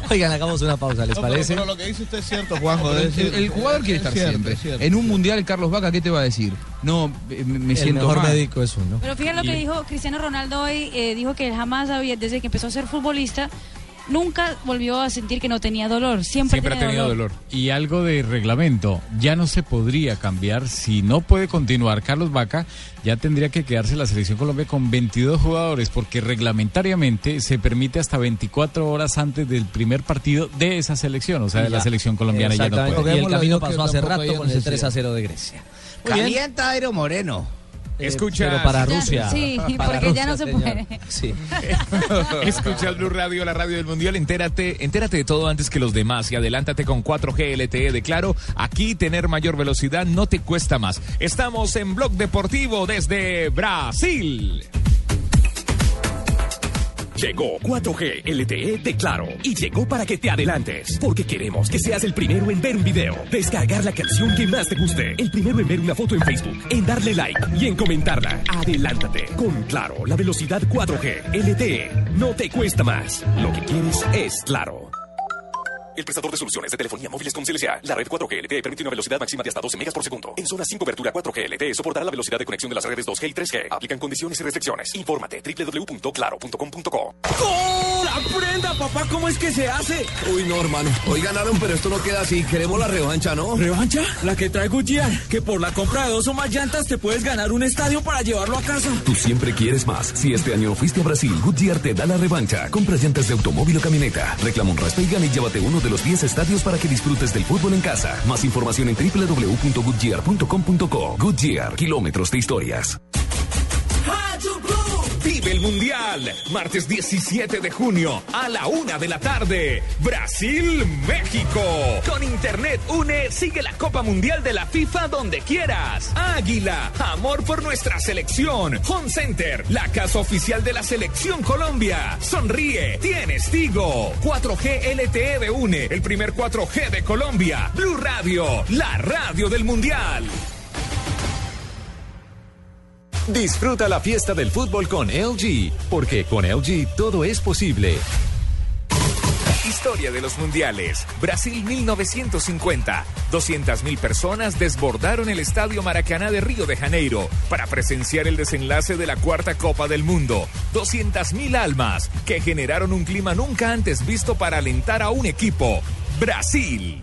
Oigan, hagamos una pausa, ¿les No, parece? pero lo que dice usted es cierto, Juanjo. El, jugador quiere es estar cierto, siempre. es cierto. En un mundial, Carlos Vaca, ¿qué te va a decir? No, me, me El siento mejor mal. médico es uno. Pero fíjate lo que dijo Cristiano Ronaldo hoy, eh, dijo que él jamás había, desde que empezó a ser futbolista, nunca volvió a sentir que no tenía dolor, siempre, Siempre ha tenido dolor. Y algo de reglamento, ya no se podría cambiar. Si no puede continuar Carlos Vaca, ya tendría que quedarse la selección Colombia con 22 jugadores, porque reglamentariamente se permite hasta 24 horas antes del primer partido de esa selección, o sea, de la selección colombiana ya no puede. Y el camino pasó hace rato con el necesidad. 3 a 0 de Grecia. Muy bien. Calienta Aero Moreno. Escucha- Pero para Rusia. sí, Para porque ya no se señor. puede. Sí. Escucha Blue Radio, la radio del mundial. Entérate, entérate de todo antes que los demás y adelántate con 4G LTE de Claro. Aquí tener mayor velocidad no te cuesta más. Estamos en Blog Deportivo desde Brasil. Llegó 4G LTE de Claro y llegó para que te adelantes, porque queremos que seas el primero en ver un video, descargar la canción que más te guste, el primero en ver una foto en Facebook, en darle like y en comentarla. Adelántate. Con Claro, la velocidad 4G LTE no te cuesta más. Lo que quieres es Claro. El prestador de soluciones de telefonía móviles con CLSA. La red 4G LTE permite una velocidad máxima de hasta 12 megas por segundo. En zona sin cobertura 4G LTE soportará la velocidad de conexión de las redes 2G y 3G. Aplican condiciones y restricciones. Infórmate www.claro.com.co. ¡Gol! ¡Aprenda, papá! ¿Cómo es que se hace? Uy, no, hermano. Hoy ganaron, pero esto no queda así. Queremos la revancha, ¿no? ¿Revancha? La que trae Goodyear. Que por la compra de dos o más llantas te puedes ganar un estadio para llevarlo a casa. Tú siempre quieres más. Si este año fuiste a Brasil, Goodyear te da la revancha. Compra llantas de automóvil o camioneta. Reclama un raspa y gana y llévate uno de los 10 estadios para que disfrutes del fútbol en casa. Más información en www.goodyear.com.co. Goodyear, kilómetros de historias. Vive el Mundial. Martes 17 de junio a la una de la tarde. Brasil, México. Con Internet Une, sigue la Copa Mundial de la FIFA donde quieras. Águila, amor por nuestra selección. Home Center, la casa oficial de la selección Colombia. Sonríe, tienes Tigo. 4G LTE de Une, el primer 4G de Colombia. Blue Radio, la radio del Mundial. Disfruta la fiesta del fútbol con LG, porque con LG todo es posible. Historia de los mundiales. Brasil 1950. 200.000 personas desbordaron el Estadio Maracaná de Río de Janeiro para presenciar el desenlace de la cuarta Copa del Mundo. 200.000 almas que generaron un clima nunca antes visto para alentar a un equipo. Brasil.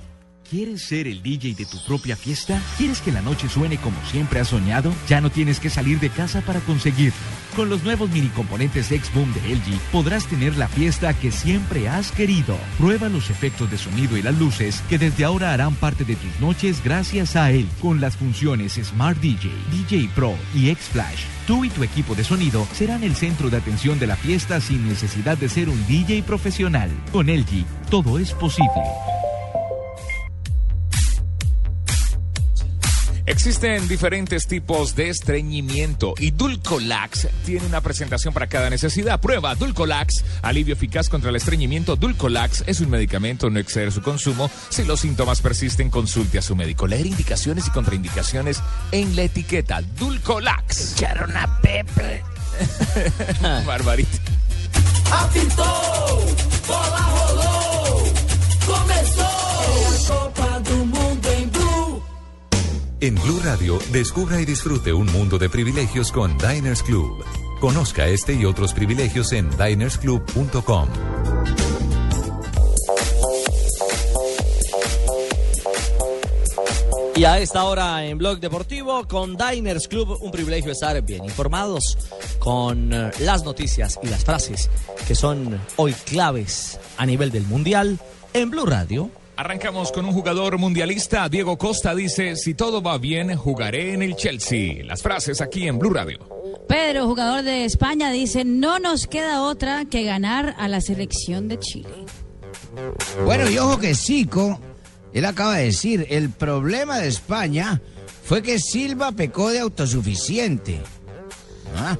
¿Quieres ser el DJ de tu propia fiesta? ¿Quieres que la noche suene como siempre has soñado? Ya no tienes que salir de casa para conseguirlo. Con los nuevos mini componentes X-Boom de LG podrás tener la fiesta que siempre has querido. Prueba los efectos de sonido y las luces que desde ahora harán parte de tus noches gracias a él. Con las funciones Smart DJ, DJ Pro y X-Flash. Tú y tu equipo de sonido serán el centro de atención de la fiesta sin necesidad de ser un DJ profesional. Con LG, todo es posible. Existen diferentes tipos de estreñimiento y Dulcolax tiene una presentación para cada necesidad. Prueba Dulcolax, alivio eficaz contra el estreñimiento. Dulcolax es un medicamento, no exceder su consumo. Si los síntomas persisten, consulte a su médico. Leer indicaciones y contraindicaciones en la etiqueta. Dulcolax. Echaron a Pepe. Barbarita. Apitou, bola rolou, começou. En Blue Radio, descubra y disfrute un mundo de privilegios con Diners Club. Conozca este y otros privilegios en dinersclub.com. Y a esta hora en Blog Deportivo con Diners Club, un privilegio estar bien informados con eh, las noticias y las frases que son hoy claves a nivel del Mundial en Blue Radio. Arrancamos con un jugador mundialista. Diego Costa dice, si todo va bien, jugaré en el Chelsea. Las frases aquí en Blue Radio. Pedro, jugador de España, dice, no nos queda otra que ganar a la selección de Chile. Bueno, y ojo que Zico, él acaba de decir, el problema de España fue que Silva pecó de autosuficiente. ¿Ah?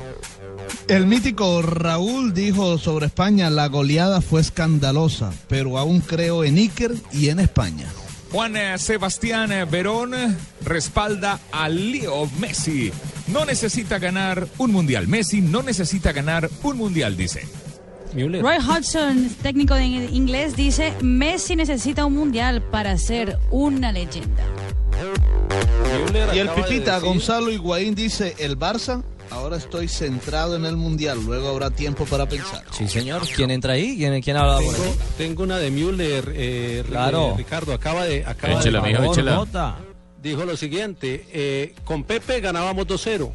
El mítico Raúl dijo sobre España, la goleada fue escandalosa, pero aún creo en Iker y en España. Juan eh, Sebastián eh, Verón eh, respalda a Leo Messi. No necesita ganar un mundial. Messi no necesita ganar un mundial, dice. Roy Hodgson, técnico de inglés, dice, Messi necesita un mundial para ser una leyenda. Y el Pipita Gonzalo Higuaín dice, el Barça, ahora estoy centrado en el Mundial, luego habrá tiempo para pensar. Sí, señor. ¿Quién entra ahí? ¿Quién, quién habla por Tengo, ahí? tengo una de Müller, eh, Claro. Ricardo, acaba de... Acaba Échela, de mijo, échela. Dijo lo siguiente, eh, con Pepe ganábamos 2-0,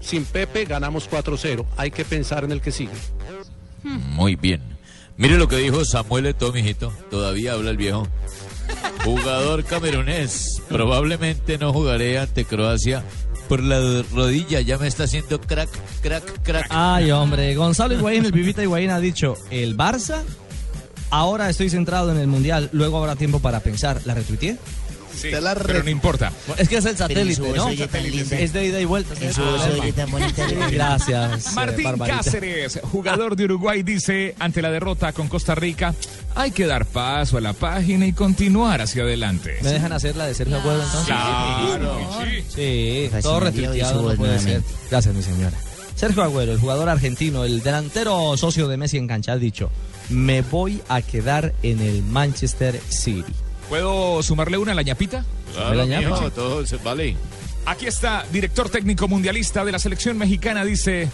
sin Pepe ganamos 4-0, hay que pensar en el que sigue. Muy bien. Mire lo que dijo Samuel Eto'o, mijito. Todavía habla el viejo. Jugador camerunés. Probablemente no jugaré ante Croacia por la rodilla. Ya me está haciendo crack, crack, crack. Ay, hombre. Gonzalo Higuaín, el Pipita Higuaín ha dicho, el Barça, ahora estoy centrado en el Mundial, luego habrá tiempo para pensar. ¿La retuiteé? Sí, pero no importa. Es que es el satélite, ¿no? Es de ida y vuelta. Ah, bonita. Gracias. eh, Martín Barbarita. Cáceres, jugador de Uruguay, dice, ante la derrota con Costa Rica, hay que dar paso a la página y continuar hacia adelante. ¿Me dejan hacer la de Sergio Agüero entonces? Claro, sí. Sí, Fascinaría todo retuiteado no puede ser. Gracias, mi señora. Sergio Agüero, el jugador argentino, el delantero socio de Messi en cancha, ha dicho, me voy a quedar en el Manchester City. ¿Puedo sumarle una a la ñapita? Claro, La ñapa. mijo, todo se vale. Aquí está, director técnico mundialista de la selección mexicana, dice...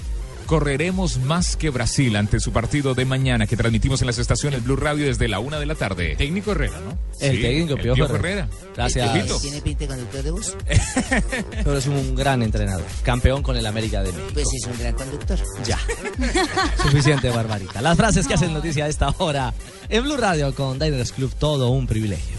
Correremos más que Brasil ante su partido de mañana que transmitimos en las estaciones Blue Radio desde la una de la tarde. Técnico Herrera, ¿no? El Sí, técnico el Piojo Herrera. Herrera. Gracias. ¿Tiene pinta de conductor de bus? Pero es un gran entrenador, campeón con el América de México. Pues es un gran conductor. Ya. Suficiente, Barbarita. Las frases que hacen noticia a esta hora en Blue Radio con Diners Club, todo un privilegio.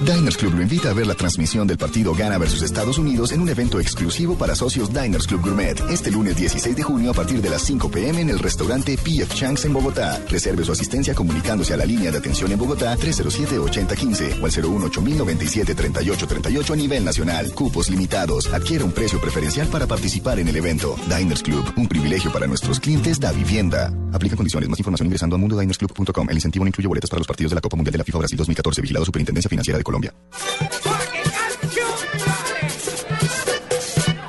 Diners Club lo invita a ver la transmisión del partido Ghana versus Estados Unidos en un evento exclusivo para socios Diners Club Gourmet este lunes 16 de junio a partir de las 5 pm en el restaurante PF Changs en Bogotá. Reserve su asistencia comunicándose a la línea de atención en Bogotá 307-8015 o al 018-097-3838 a nivel nacional. Cupos limitados. Adquiere un precio preferencial para participar en el evento. Diners Club, un privilegio para nuestros clientes da vivienda. Aplica condiciones. Más información ingresando a mundodinersclub.com. El incentivo no incluye boletas para los partidos de la Copa Mundial de la FIFA Brasil 2014. Vigilado Superintendencia Financiera de Colombia.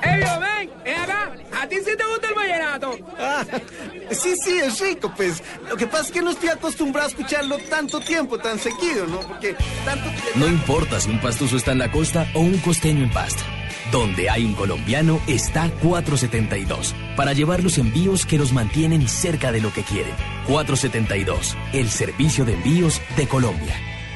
¡Ey, yo, ven! ¡Eh, acá! ¿A ti sí te gusta el vallenato? Ah, sí, sí, es rico, pues. Lo que pasa es que no estoy acostumbrado a escucharlo tanto tiempo, tan seguido, ¿no? Porque tanto No importa si un pastuso está en la costa o un costeño en pasta. Donde hay un colombiano está 472 para llevar los envíos que los mantienen cerca de lo que quieren. 472, el servicio de envíos de Colombia.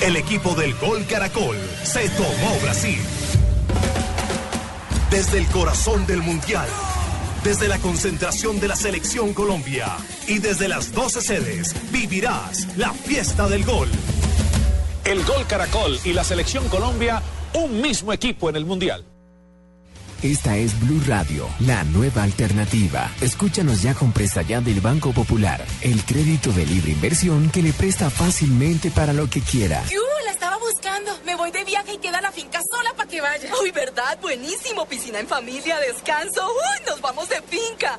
El equipo del Gol Caracol se tomó Brasil. Desde el corazón del Mundial, desde la concentración de la Selección Colombia y desde las 12 sedes vivirás la fiesta del gol. El Gol Caracol y la Selección Colombia, un mismo equipo en el Mundial. Esta es Blue Radio, la nueva alternativa. Escúchanos ya con presta ya del Banco Popular, el crédito de libre inversión que le presta fácilmente para lo que quiera. ¡Yu! La estaba buscando. Me voy voy de viaje y queda la finca sola para que vaya. Uy, ¿verdad? Buenísimo. Piscina en familia, descanso. Uy, nos vamos de finca.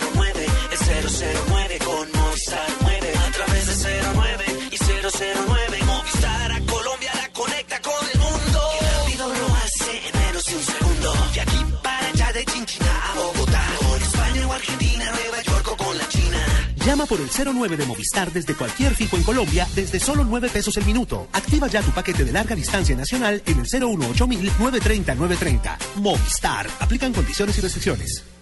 009, es 009 con Movistar 9 a través de 09 y 009 Movistar a Colombia la conecta con el mundo. Y rápido lo hace en menos de un segundo. De aquí para allá de Chinchina a Bogotá, con España o Argentina, Nueva York o con la China. Llama por el 09 de Movistar desde cualquier fijo en Colombia desde solo 9 pesos el minuto. Activa ya tu paquete de larga distancia nacional en el 018 930 930. Movistar. Aplican condiciones y restricciones.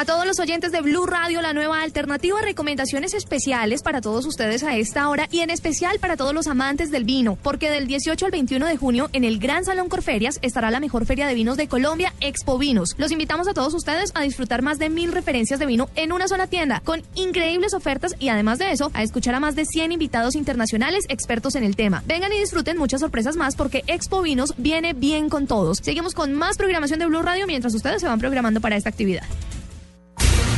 A todos los oyentes de Blue Radio, la nueva alternativa, recomendaciones especiales para todos ustedes a esta hora y en especial para todos los amantes del vino, porque del 18 al 21 de junio en el Gran Salón Corferias estará la mejor feria de vinos de Colombia, Expo Vinos. Los invitamos a todos ustedes a disfrutar más de mil referencias de vino en una sola tienda, con increíbles ofertas y además de eso, a escuchar a más de 100 invitados internacionales expertos en el tema. Vengan y disfruten muchas sorpresas más porque Expo Vinos viene bien con todos. Seguimos con más programación de Blue Radio mientras ustedes se van programando para esta actividad.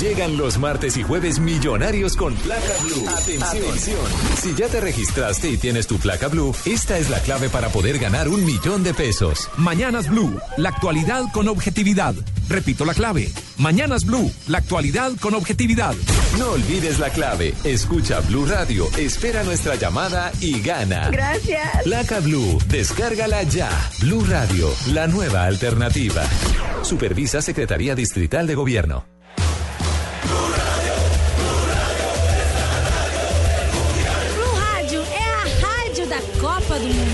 Llegan los martes y jueves millonarios con placa blue. Atención. Si ya te registraste y tienes tu placa blue, esta es la clave para poder ganar un millón de pesos. Mañanas Blue, la actualidad con objetividad. Repito la clave. Mañanas Blue, la actualidad con objetividad. No olvides la clave. Escucha Blue Radio, espera nuestra llamada y gana. Gracias. Placa Blue, descárgala ya. Blue Radio, la nueva alternativa. Supervisa Secretaría Distrital de Gobierno. Da Copa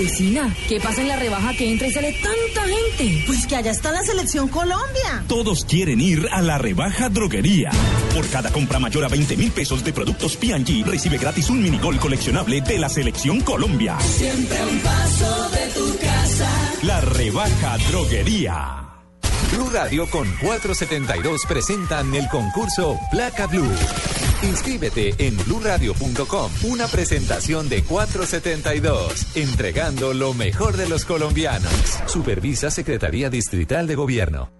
Vecina, ¿qué pasa en la rebaja que entra y sale tanta gente? Pues que allá está la selección Colombia. Todos quieren ir a la rebaja droguería. Por cada compra mayor a 20 mil pesos de productos P&G, recibe gratis un minigol coleccionable de la selección Colombia. Siempre a un paso de tu casa. La rebaja droguería. Blue Radio con 472 presentan el concurso Placa Blue. Inscríbete en bluradio.com. Una presentación de 472, entregando lo mejor de los colombianos. Supervisa Secretaría Distrital de Gobierno.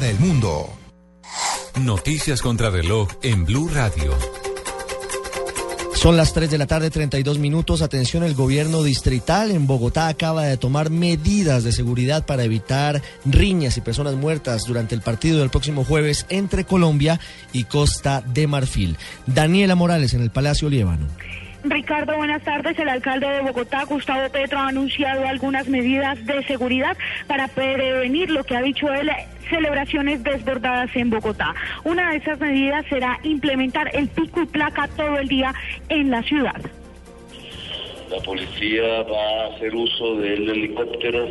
el mundo. Noticias contra reloj en Blue Radio. Son las 3 de la tarde, 32 minutos. Atención, el gobierno distrital en Bogotá acaba de tomar medidas de seguridad para evitar riñas y personas muertas durante el partido del próximo jueves entre Colombia y Costa de Marfil. Daniela Morales en el Palacio Liébano. Ricardo, buenas tardes. El alcalde de Bogotá, Gustavo Petro, ha anunciado algunas medidas de seguridad para prevenir lo que ha dicho él celebraciones desbordadas en Bogotá. Una de esas medidas será implementar el pico y placa todo el día en la ciudad. La policía va a hacer uso del helicóptero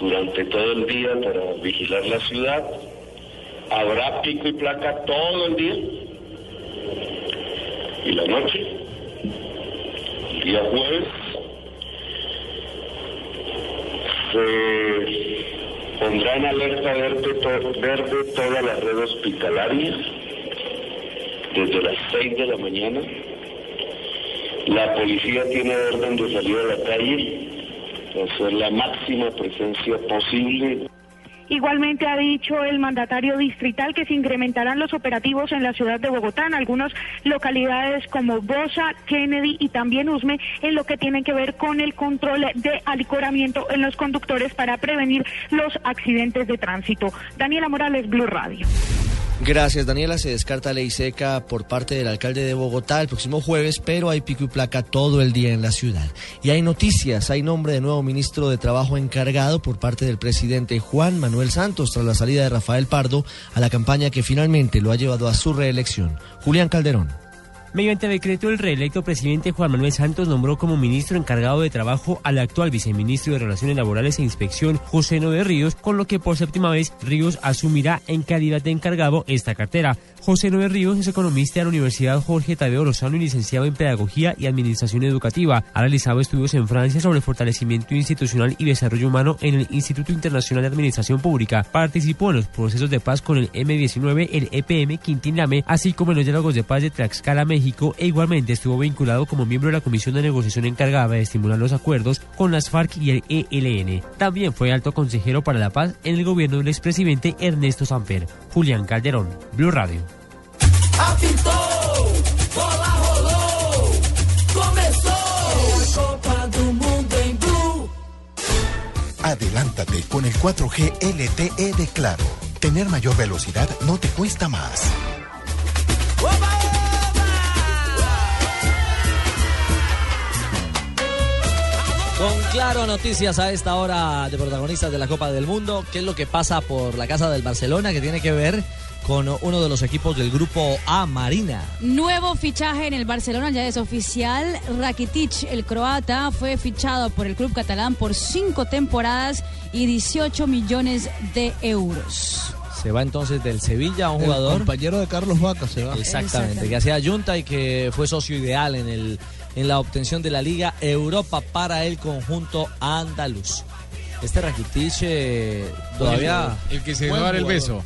durante todo el día para vigilar la ciudad. Habrá pico y placa todo el día y la noche. El día jueves se pondrá en alerta verde, verde toda la red hospitalaria desde las 6 de la mañana. La policía tiene orden de salir a la calle, hacer la máxima presencia posible. Igualmente ha dicho el mandatario distrital que se incrementarán los operativos en la ciudad de Bogotá, en algunas localidades como Bosa, Kennedy y también Usme, en lo que tiene que ver con el control de alicoramiento en los conductores para prevenir los accidentes de tránsito. Daniela Morales, Blue Radio. Gracias, Daniela. Se descarta ley seca por parte del alcalde de Bogotá el próximo jueves, pero hay pico y placa todo el día en la ciudad. Y hay noticias, hay nombre de nuevo ministro de Trabajo encargado por parte del presidente Juan Manuel Santos tras la salida de Rafael Pardo a la campaña que finalmente lo ha llevado a su reelección. Julián Calderón. Mediante decreto, el reelecto presidente Juan Manuel Santos nombró como ministro encargado de trabajo al actual viceministro de Relaciones Laborales e Inspección, José Noé Ríos, con lo que por séptima vez Ríos asumirá en calidad de encargado esta cartera. José Noé Ríos es economista de la Universidad Jorge Tadeo Lozano y licenciado en Pedagogía y Administración Educativa. Ha realizado estudios en Francia sobre fortalecimiento institucional y desarrollo humano en el Instituto Internacional de Administración Pública. Participó en los procesos de paz con el M19, el EPM Quintiname, así como en los diálogos de paz de Tlaxcala, México, e igualmente estuvo vinculado como miembro de la Comisión de Negociación encargada de estimular los acuerdos con las FARC y el ELN. También fue alto consejero para la paz en el gobierno del expresidente Ernesto Samper. Julián Calderón, Blue Radio. Adelántate con el 4G LTE de Claro. Tener mayor velocidad no te cuesta más. Claro Noticias a esta hora de protagonistas de la Copa del Mundo, ¿qué es lo que pasa por la casa del Barcelona que tiene que ver con uno de los equipos del grupo A Marina? Nuevo fichaje en el Barcelona, ya es oficial. Rakitic, el croata, fue fichado por el club catalán por cinco temporadas y 18 millones de euros. Se va entonces del Sevilla, un El jugador. compañero de Carlos Vaca se va. Exactamente, Exactamente. que hacía Junta y que fue socio ideal en, el, en la obtención de la Liga Europa para el conjunto andaluz. Este Rakitic eh, todavía... El que se dio a dar el beso.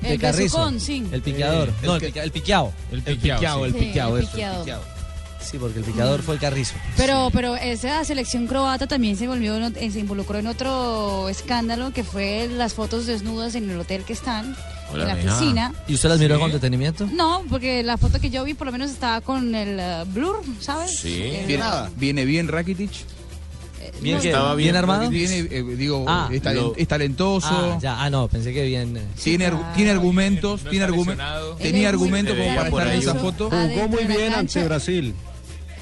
De El Carrizo. besucón, sí. El picador. Eh, el no, el, que- pica- el piqueado. El piqueado, el Sí, piqueado. Sí, porque el picador fue el Carrizo. Pero, pero esa selección croata también se volvió, eh, se involucró en otro escándalo que fue las fotos desnudas en el hotel que están, Hola, en la mija. piscina. ¿Y usted las miró con detenimiento? No, porque la foto que yo vi por lo menos estaba con el eh, blur, ¿sabes? El- Viene, viene bien Rakitic. Bien no, Estaba bien armado. Viene, eh, digo, Ah, es, talen- lo- es talentoso. Ah, ya, ah, no, pensé que bien. eh, Tiene, tiene argumentos, tiene argumentos. lesionado. Tenía argumentos como para por estar en ahí. esa foto. Jugó muy bien ante Brasil.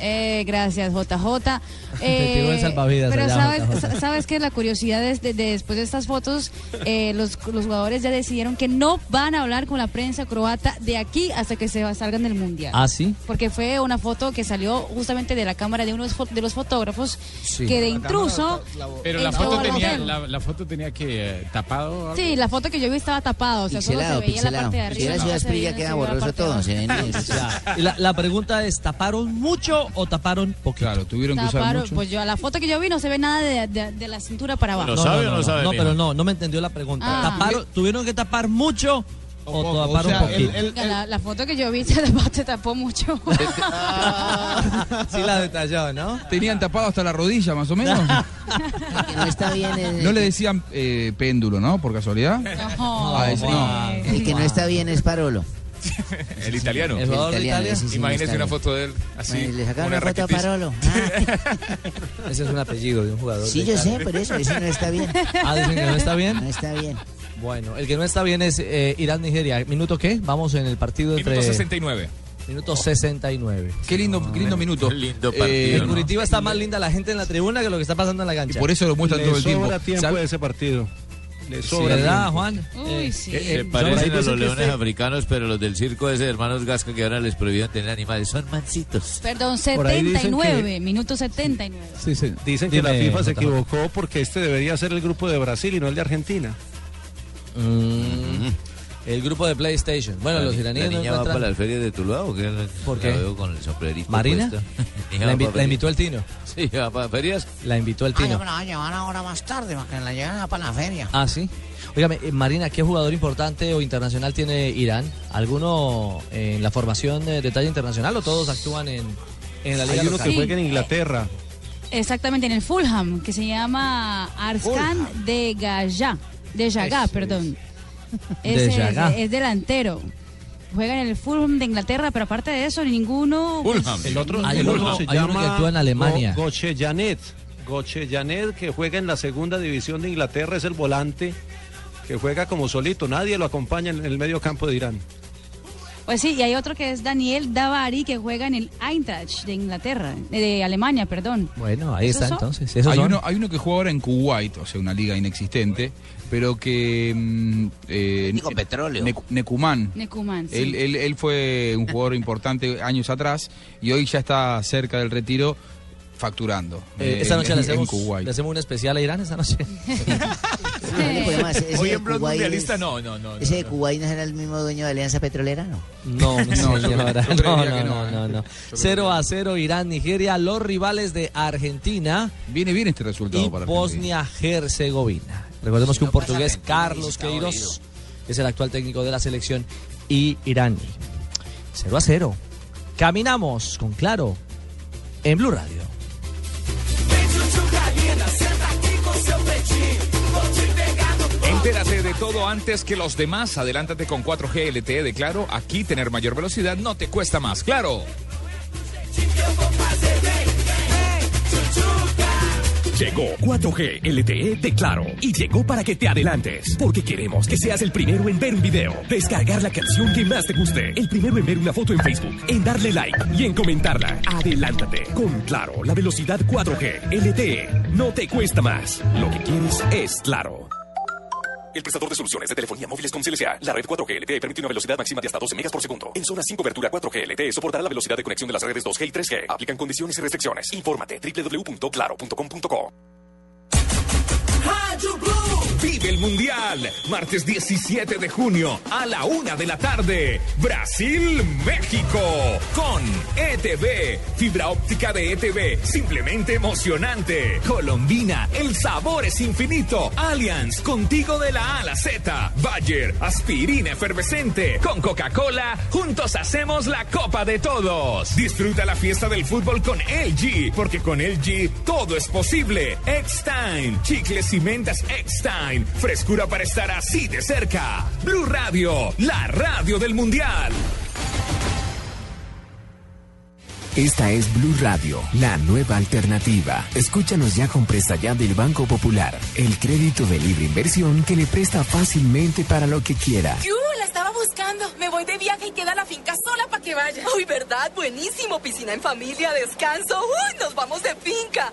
Eh, gracias, JJ. Salvavidas pero allá, sabes, JJ. sabes que la curiosidad es de, de después de estas fotos, eh, los, los jugadores ya decidieron que no van a hablar con la prensa croata de aquí hasta que se salgan del mundial. Ah, sí. Porque fue una foto que salió justamente de la cámara de uno de los fo- de los fotógrafos Sí. que de La intruso. Pero la foto, tenía, la, la foto tenía que eh, tapado. algo? Sí, la foto que yo vi estaba tapada, o sea, solo se veía la pixelado. parte de arriba. Si queda borroso todo, se ven la pregunta es, ¿taparon mucho o taparon poquito? Claro, tuvieron Taparon, pues yo a la foto que yo vi no se ve nada de, de- de la cintura para abajo. no, no, no, no, no, pero no, no me entendió la pregunta. Ah. ¿Taparon, ¿Tuvieron que tapar mucho o, o sea, poquito? el- La, la foto que yo vi se tapó, se tapó mucho. sí la detalló, ¿no? Tenían tapado hasta la rodilla, más o menos. no está bien No le decían eh, péndulo, ¿no? Por casualidad. No, Ah, ese no. El que no está bien es Parolo. El italiano. El jugador de Italia. sí, Imagínese una foto de él así. Le sacaron una una foto a. Parolo. Ese es un apellido de un jugador. Sí, de yo sé, por eso, eso no está bien. Ah, dicen que no está bien. No está bien. Bueno, el que no está bien es eh, Irán-Nigeria. ¿Minuto qué? Vamos en el partido entre... Minuto 69. Minuto 69. Qué lindo, qué lindo minuto. lindo Eh, En Curitiba está más linda la gente en la tribuna que lo que está pasando en la y cancha. por eso lo muestran Le todo el tiempo. tiempo ¿Sabe? de ese partido. Le Sí, sobra ¿Verdad. Juan? Uy, sí. Eh, eh, parecen a los que leones este- africanos, pero los del circo ese de hermanos Gasca que ahora les prohibían tener animales. Son mansitos. Perdón, Por ahí dicen 79, minuto 79. Sí, sí. Dicen que la FIFA se equivocó porque este debería ser el grupo de Brasil y no el de Argentina. Mm, el grupo de PlayStation. Bueno, los La iraníes no niña va encuentran- para las ferias de Tuluá o qué? ¿Por La qué? veo con el sombrerito ¿Marina? La, va invi- para la invitó el Tino. Sí, va para ferias. La invitó el Ah, yo Tino. me la voy a llevar ahora más tarde para que la lleven para la feria. Ah, sí. Óigame, eh, Marina, ¿qué jugador importante o internacional tiene Irán? ¿Alguno en la formación eh, de talla internacional o todos actúan en, en la liga Hay uno local? que juega en Inglaterra. Exactamente, en el Fulham, que se llama Arskan de Gaya, de Yaga, perdón. De Ese es, delantero. Juega en el Fulham de Inglaterra, pero aparte de eso, ninguno. pues, El otro, Hay el uno- otro se hay uno llama que actúa en Alemania. Go- Goche Janet. Goche Janet, que juega en la segunda división de Inglaterra, es el volante que juega como solito. Nadie lo acompaña en el medio campo de Irán. Pues sí, y hay otro que es Daniel Davari, que juega en el Eintracht de Inglaterra, de, de Alemania, perdón. Bueno, ahí ¿Esos está son? entonces. Esos Hay son. uno, hay uno que juega ahora en Kuwait, o sea, una liga inexistente, pero que... mm, eh, Digo, petróleo. Necu- Necumán. Necumán, sí. Él, él, él fue un jugador importante años atrás y hoy ya está cerca del retiro facturando. Eh, eh, esta noche en- le en hacemos, Kuwait. le hacemos un especial a Irán esta noche. Hoy en Blog Mundialista, no, no, no. ¿Ese de Kuwait no era el mismo dueño de Alianza Petrolera? No. No, No, No, no, no, no, no, ¿eh? no. Yo 0 a 0 Irán, Nigeria, los rivales de Argentina Viene bien este resultado y para. Bosnia-Herzegovina. Recordemos que un portugués, Carlos Queiroz, es el actual técnico de la selección y iraní. 0 a 0. Caminamos con Claro en Blue Radio. Entérate de todo antes que los demás. Adelántate con 4G LTE de Claro. Aquí tener mayor velocidad no te cuesta más. Claro. Llegó 4G LTE de Claro y llegó para que te adelantes, porque queremos que seas el primero en ver un video, descargar la canción que más te guste, el primero en ver una foto en Facebook, en darle like y en comentarla. Adelántate con Claro, la velocidad 4G LTE no te cuesta más. Lo que quieres es Claro. El prestador de soluciones de telefonía móviles con CLCA, la red 4G LTE permite una velocidad máxima de hasta 12 megas por segundo. En zonas sin cobertura 4G LTE soportará la velocidad de conexión de las redes 2G y 3G. Aplican condiciones y restricciones. Infórmate www.claro.com.co. Vive el Mundial. Martes 17 de junio a la una de la tarde. Brasil-México. Con ETV. Fibra óptica de ETV. Simplemente emocionante. Colombina. El sabor es infinito. Allianz. Contigo de la a la Z. Bayer. Aspirina efervescente. Con Coca-Cola. Juntos hacemos la Copa de Todos. Disfruta la fiesta del fútbol con LG. Porque con LG todo es posible. X-Time. Chicles y mentas X-Time. Frescura para estar así de cerca. Blue Radio. La radio del Mundial. Esta es Blue Radio, la nueva alternativa. Escúchanos ya con presta ya del Banco Popular, el crédito de libre inversión que le presta fácilmente para lo que quiera. ¡Yu! La estaba buscando. Me voy de viaje y queda la finca sola para que vaya. Uy, ¿verdad? Buenísimo. Piscina en familia, descanso. Uy, nos vamos de finca.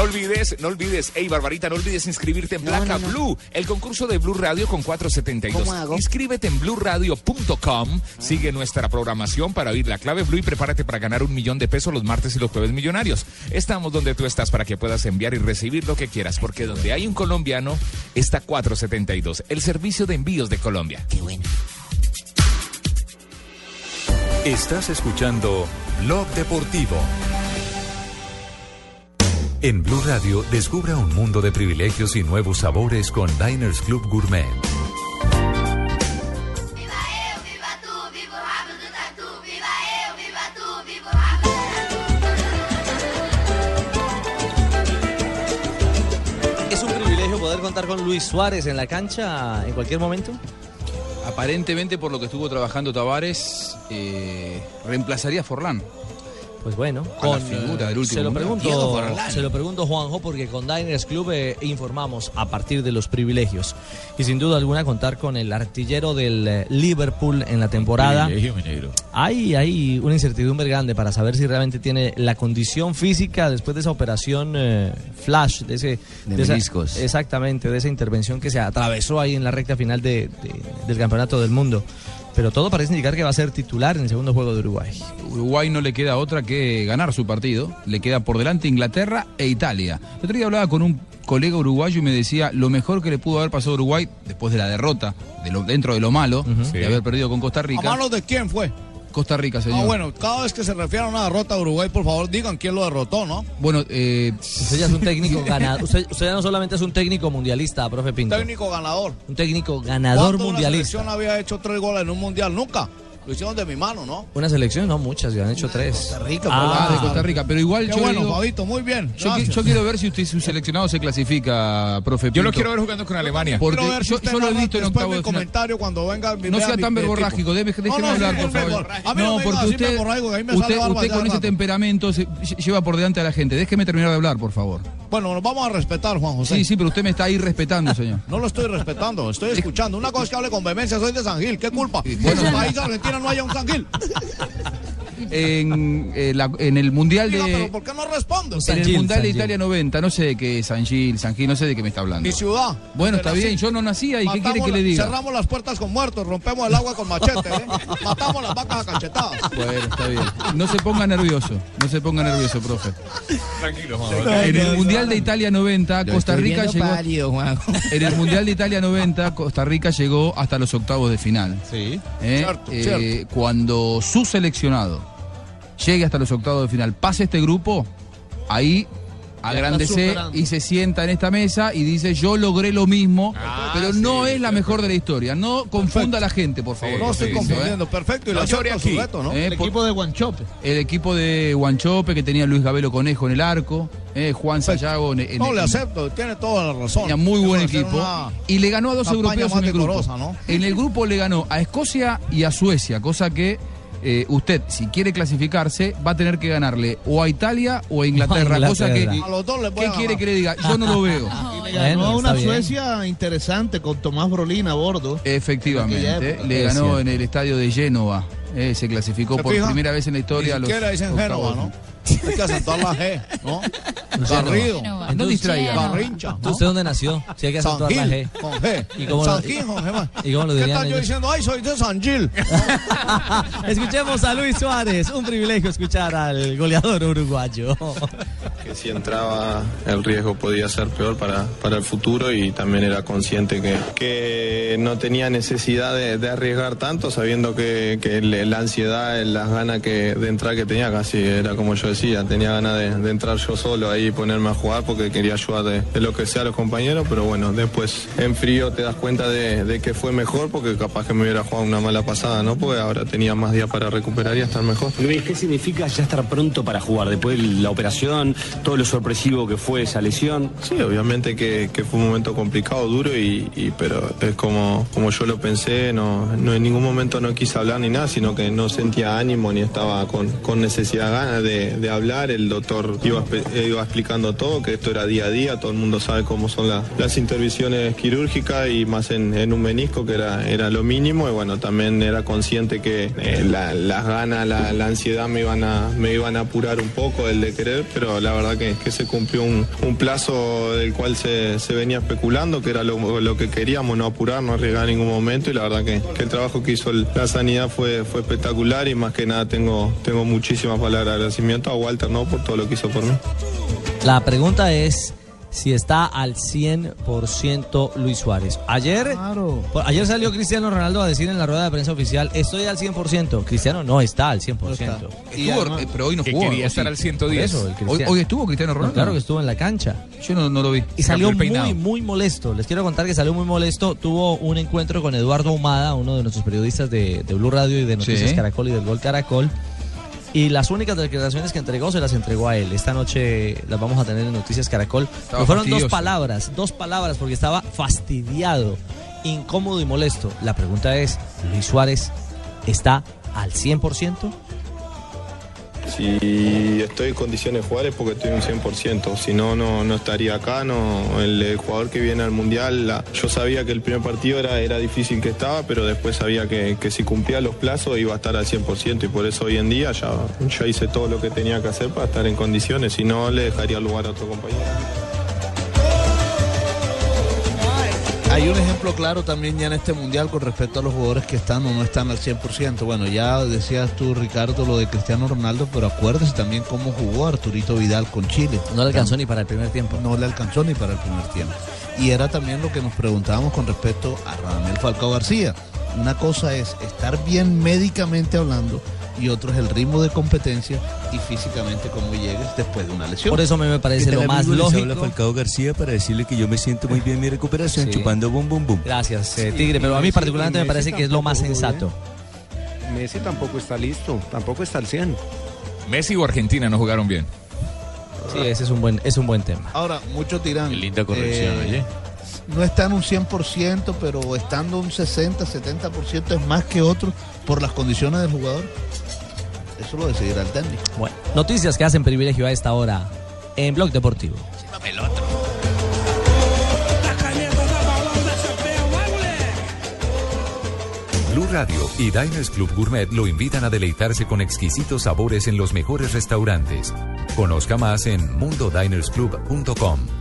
No olvides, no olvides, hey Barbarita, no olvides inscribirte en Placa Blue, el concurso de Blue Radio con 472. ¿Cómo hago? Inscríbete en blueradio.com, sigue nuestra programación para oír la clave Blue y prepárate para ganar un millón de pesos los martes y los jueves millonarios. Estamos donde tú estás para que puedas enviar y recibir lo que quieras, porque donde hay un colombiano está 472, el servicio de envíos de Colombia. Qué bueno. Estás escuchando Blog Deportivo. En Blue Radio, descubra un mundo de privilegios y nuevos sabores con Diners Club Gourmet. poder contar con Luis Suárez en la cancha en cualquier momento? Aparentemente, por lo que estuvo trabajando Tavares, eh, reemplazaría a Forlán. Pues bueno, A la figura del eh, último se lo pregunto, se lo pregunto Juanjo porque con Diners Club eh, informamos a partir de los privilegios y sin duda alguna contar con el artillero del eh, Liverpool en la temporada. Hay, hay una incertidumbre grande para saber si realmente tiene la condición física después de esa operación eh, flash, de ese De esa- meniscos. exactamente, de esa intervención que se atravesó ahí en la recta final de- de- del campeonato del mundo. Pero todo parece indicar que va a ser titular en el segundo juego de Uruguay. Uruguay no le queda otra que ganar su partido. Le queda por delante Inglaterra e Italia. El otro día hablaba con un colega uruguayo y me decía lo mejor que le pudo haber pasado a Uruguay después de la derrota, de lo- dentro de lo malo, de haber perdido con Costa ¿A Rica. manos de quién fue? Costa Rica, señor. Ah, bueno, cada vez que se refiere a una derrota de Uruguay, por favor, digan quién lo derrotó, ¿no? Bueno, eh, Usted ya es un técnico ganador. Usted, usted ya no solamente es un técnico mundialista, profe Pinto. Técnico ganador. Un técnico ganador ¿Cuándo mundialista. Una selección había hecho tres goles en un mundial? Nunca. Lo hicieron de mi mano, ¿no? Una selección, no muchas, ya han hecho tres. Costa Rica, Ah, de Costa Rica. Pero igual Qué yo bueno, digo- muy bien. Yo, qui- gracias. yo quiero ver si usted su seleccionado se clasifica, profe. Yo lo Pinto. quiero ver jugando con Alemania. Porque Quiero ver si yo, lo he visto en octavo de comentario cuando venga mi- No sea mi- tan verborrágico, déjeme, No, déjeme no, hablar, por favor. no porque usted, usted, usted con ese temperamento lleva por delante a la gente. Déjeme terminar de hablar, por favor. Bueno, nos vamos a respetar, Juan José. Sí, sí, pero usted me está ahí respetando, señor. No lo estoy respetando, estoy escuchando. Una cosa es que hable con vehemencia, soy de San Gil. ¿Qué culpa? bueno. en el país de Argentina no haya un San Gil. En, eh, la- en el Mundial de... pero ¿por qué no respondo? En el Mundial de Italia 90, no sé de qué San Gil, San Gil, no sé de qué me está hablando. Mi ciudad. Bueno, está bien, yo no nací ahí, ¿qué quiere que la- le diga? Cerramos las puertas con muertos, rompemos el agua con machete, ¿eh? Matamos las vacas a cachetadas. Bueno, está bien. No se ponga nervioso, no se ponga nervioso, profe. Tranquilo, En el Mundial de Italia 90, Lo Costa Rica llegó. pálido. En el Mundial de Italia 90, Costa Rica llegó hasta los octavos de final. Sí. ¿Eh? Cierto, Eh, cierto. Cuando su seleccionado llegue hasta los octavos de final, pase este grupo, ahí agrandece superando. y se sienta en esta mesa y dice yo logré lo mismo, Ah, pero no es la mejor de la historia. No confunda a la gente, por favor. No estoy ¿eh? confundiendo, perfecto. Y No acepto su aquí. reto, ¿no? Eh, El por- equipo de Guanchope. El equipo de Guanchope que tenía Luis Gabelo Conejo en el arco, eh, Juan Sayago en, en- No, le acepto, tiene toda la razón. Tenía muy buen equipo. una Y le ganó a dos europeos en el grupo. decorosa, ¿no? En el grupo le ganó a Escocia y a Suecia, cosa que eh, usted, si quiere clasificarse, va a tener que ganarle o a Italia o a Inglaterra. Cosa que. Inglaterra. A los dos les voy ¿Qué a quiere que le diga? Yo no lo veo. Le ganó a una. Suecia interesante con Tomás Brolín a bordo. Efectivamente. época. Le Es ganó en el estadio de Génova. eh, se clasificó ¿Se por fija? primera vez en la historia. a los dicen octavos. Génova, ¿no? Hay que acentuar la G, ¿no? Garrido. No distraiga. Garrincha. ¿no? ¿Usted dónde nació? Si hay que San acentuar la Gil, G. con G. ¿Y cómo lo- San Gil, con G. más. ¿Y cómo lo ¿Qué tal yo diciendo, ay, soy de San Gil? Escuchemos a Luis Suárez. Un privilegio escuchar al goleador uruguayo. que si entraba el riesgo podía ser peor para, para el futuro y también era consciente que, que no tenía necesidad de, de arriesgar tanto sabiendo que, que la ansiedad, las ganas que, de entrar que tenía casi era como yo decía, tenía ganas de, de entrar yo solo ahí y ponerme a jugar porque quería ayudar de, de lo que sea a los compañeros, pero bueno, después en frío te das cuenta de, de que fue mejor porque capaz que me hubiera jugado una mala pasada, ¿no? Porque ahora tenía más días para recuperar y estar mejor. Luis, ¿qué significa ya estar pronto para jugar después de la operación, todo lo sorpresivo que fue esa lesión? Sí, obviamente que, que fue un momento complicado, duro, y, y- pero es como, como yo lo pensé, no, no en ningún momento no quise hablar ni nada, sino que no sentía ánimo ni estaba con, con necesidad, ganas de, de hablar. El doctor eh, iba explicando todo, que esto era día a día, todo el mundo sabe cómo son la- las intervenciones quirúrgicas y más en, un menisco, que era, era lo mínimo, y bueno, también era consciente que eh, la- las ganas, la, ansiedad me iban, a, me iban a apurar un poco el de querer, pero la verdad que, se cumplió un, plazo del cual se, venía especulando, que era lo, lo que queríamos, no apurar, no arriesgar en ningún momento, y la verdad que, el trabajo que hizo la sanidad fue, fue espectacular y más que nada tengo, tengo muchísimas palabras de agradecimiento a Walter ¿no? por todo lo que hizo por mí. La pregunta es si está al 100% Luis Suárez. Ayer, por- ayer salió Cristiano Ronaldo a decir en la rueda de prensa oficial, estoy al 100%. Cristiano no está al 100%. Estuvo, eh, pero hoy no que jugó. quería ¿o estar sí? al 110. Por eso, Hoy, estuvo Cristiano No, Ronaldo. claro que estuvo en la cancha. Yo no, no lo vi. Y salió muy, muy molesto. Les quiero contar que salió muy molesto. Tuvo un encuentro con Eduardo Humada, uno de nuestros periodistas de, de Blue Radio y de Noticias Sí. Caracol y del Gol Caracol. Y las únicas declaraciones que entregó se las entregó a él. Esta noche las vamos a tener en Noticias Caracol. Pero fueron dos palabras, dos palabras, porque estaba fastidiado, incómodo y molesto. La pregunta es, ¿Luis Suárez está al 100%? Si estoy en condiciones de jugar es porque estoy un 100%, si no, no, no estaría acá, no, el, jugador que viene al Mundial, yo sabía que el primer partido era, era difícil que estaba, pero después sabía que, que si cumplía los plazos iba a estar al 100% y por eso hoy en día ya, ya hice todo lo que tenía que hacer para estar en condiciones, si no le dejaría lugar a otro compañero. Hay un ejemplo claro también ya en este mundial con respecto a los jugadores que están o no están al 100%. Bueno, ya decías tú, Ricardo, lo de Cristiano Ronaldo, pero acuérdese también cómo jugó Arturito Vidal con Chile. No le alcanzó ni para el primer tiempo. No le alcanzó ni para el primer tiempo. Y era también lo que nos preguntábamos con respecto a Radamel Falcao García. Una cosa es estar bien médicamente hablando y otro es el ritmo de competencia y físicamente cómo llegues después de una lesión. Por eso a mí me parece ¿Qué lo más? Les habla lógico. Falcao García para decirle que yo me siento muy bien en mi recuperación Sí. chupando bum bum bum. Gracias, eh, Tigre, pero a mí particularmente me parece que es lo más sensato. Messi tampoco está listo, tampoco está al 100. Messi o Argentina no jugaron bien. Sí, ese es un buen, es un buen tema. Ahora, muchos dirán. linda corrección, eh, oye. No está en un 100%, pero estando un 60, 70% es más que otros por las condiciones del jugador. Eso lo decidirá el técnico. Bueno, noticias que hacen privilegio a esta hora en Blog Deportivo. Blue Radio y Diners Club Gourmet lo invitan a deleitarse con exquisitos sabores en los mejores restaurantes. Conozca más en mundodinersclub.com.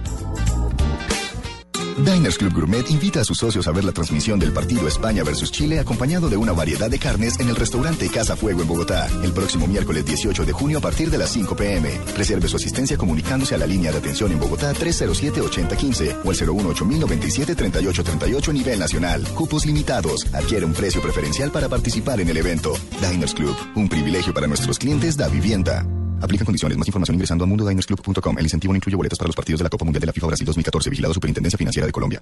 Diners Club Gourmet invita a sus socios a ver la transmisión del partido España versus Chile acompañado de una variedad de carnes en el restaurante Casa Fuego en Bogotá el próximo miércoles 18 de junio a partir de las 5 pm. Reserve su asistencia comunicándose a la línea de atención en Bogotá 307-8015 o al 018-097-3838 a nivel nacional. Cupos limitados. Adquiere un precio preferencial para participar en el evento. Diners Club, un privilegio para nuestros clientes da vivienda. Aplican condiciones. Más información ingresando a mundodinersclub.com. El incentivo no incluye boletos para los partidos de la Copa Mundial de la FIFA Brasil 2014. Vigilado Superintendencia Financiera de Colombia.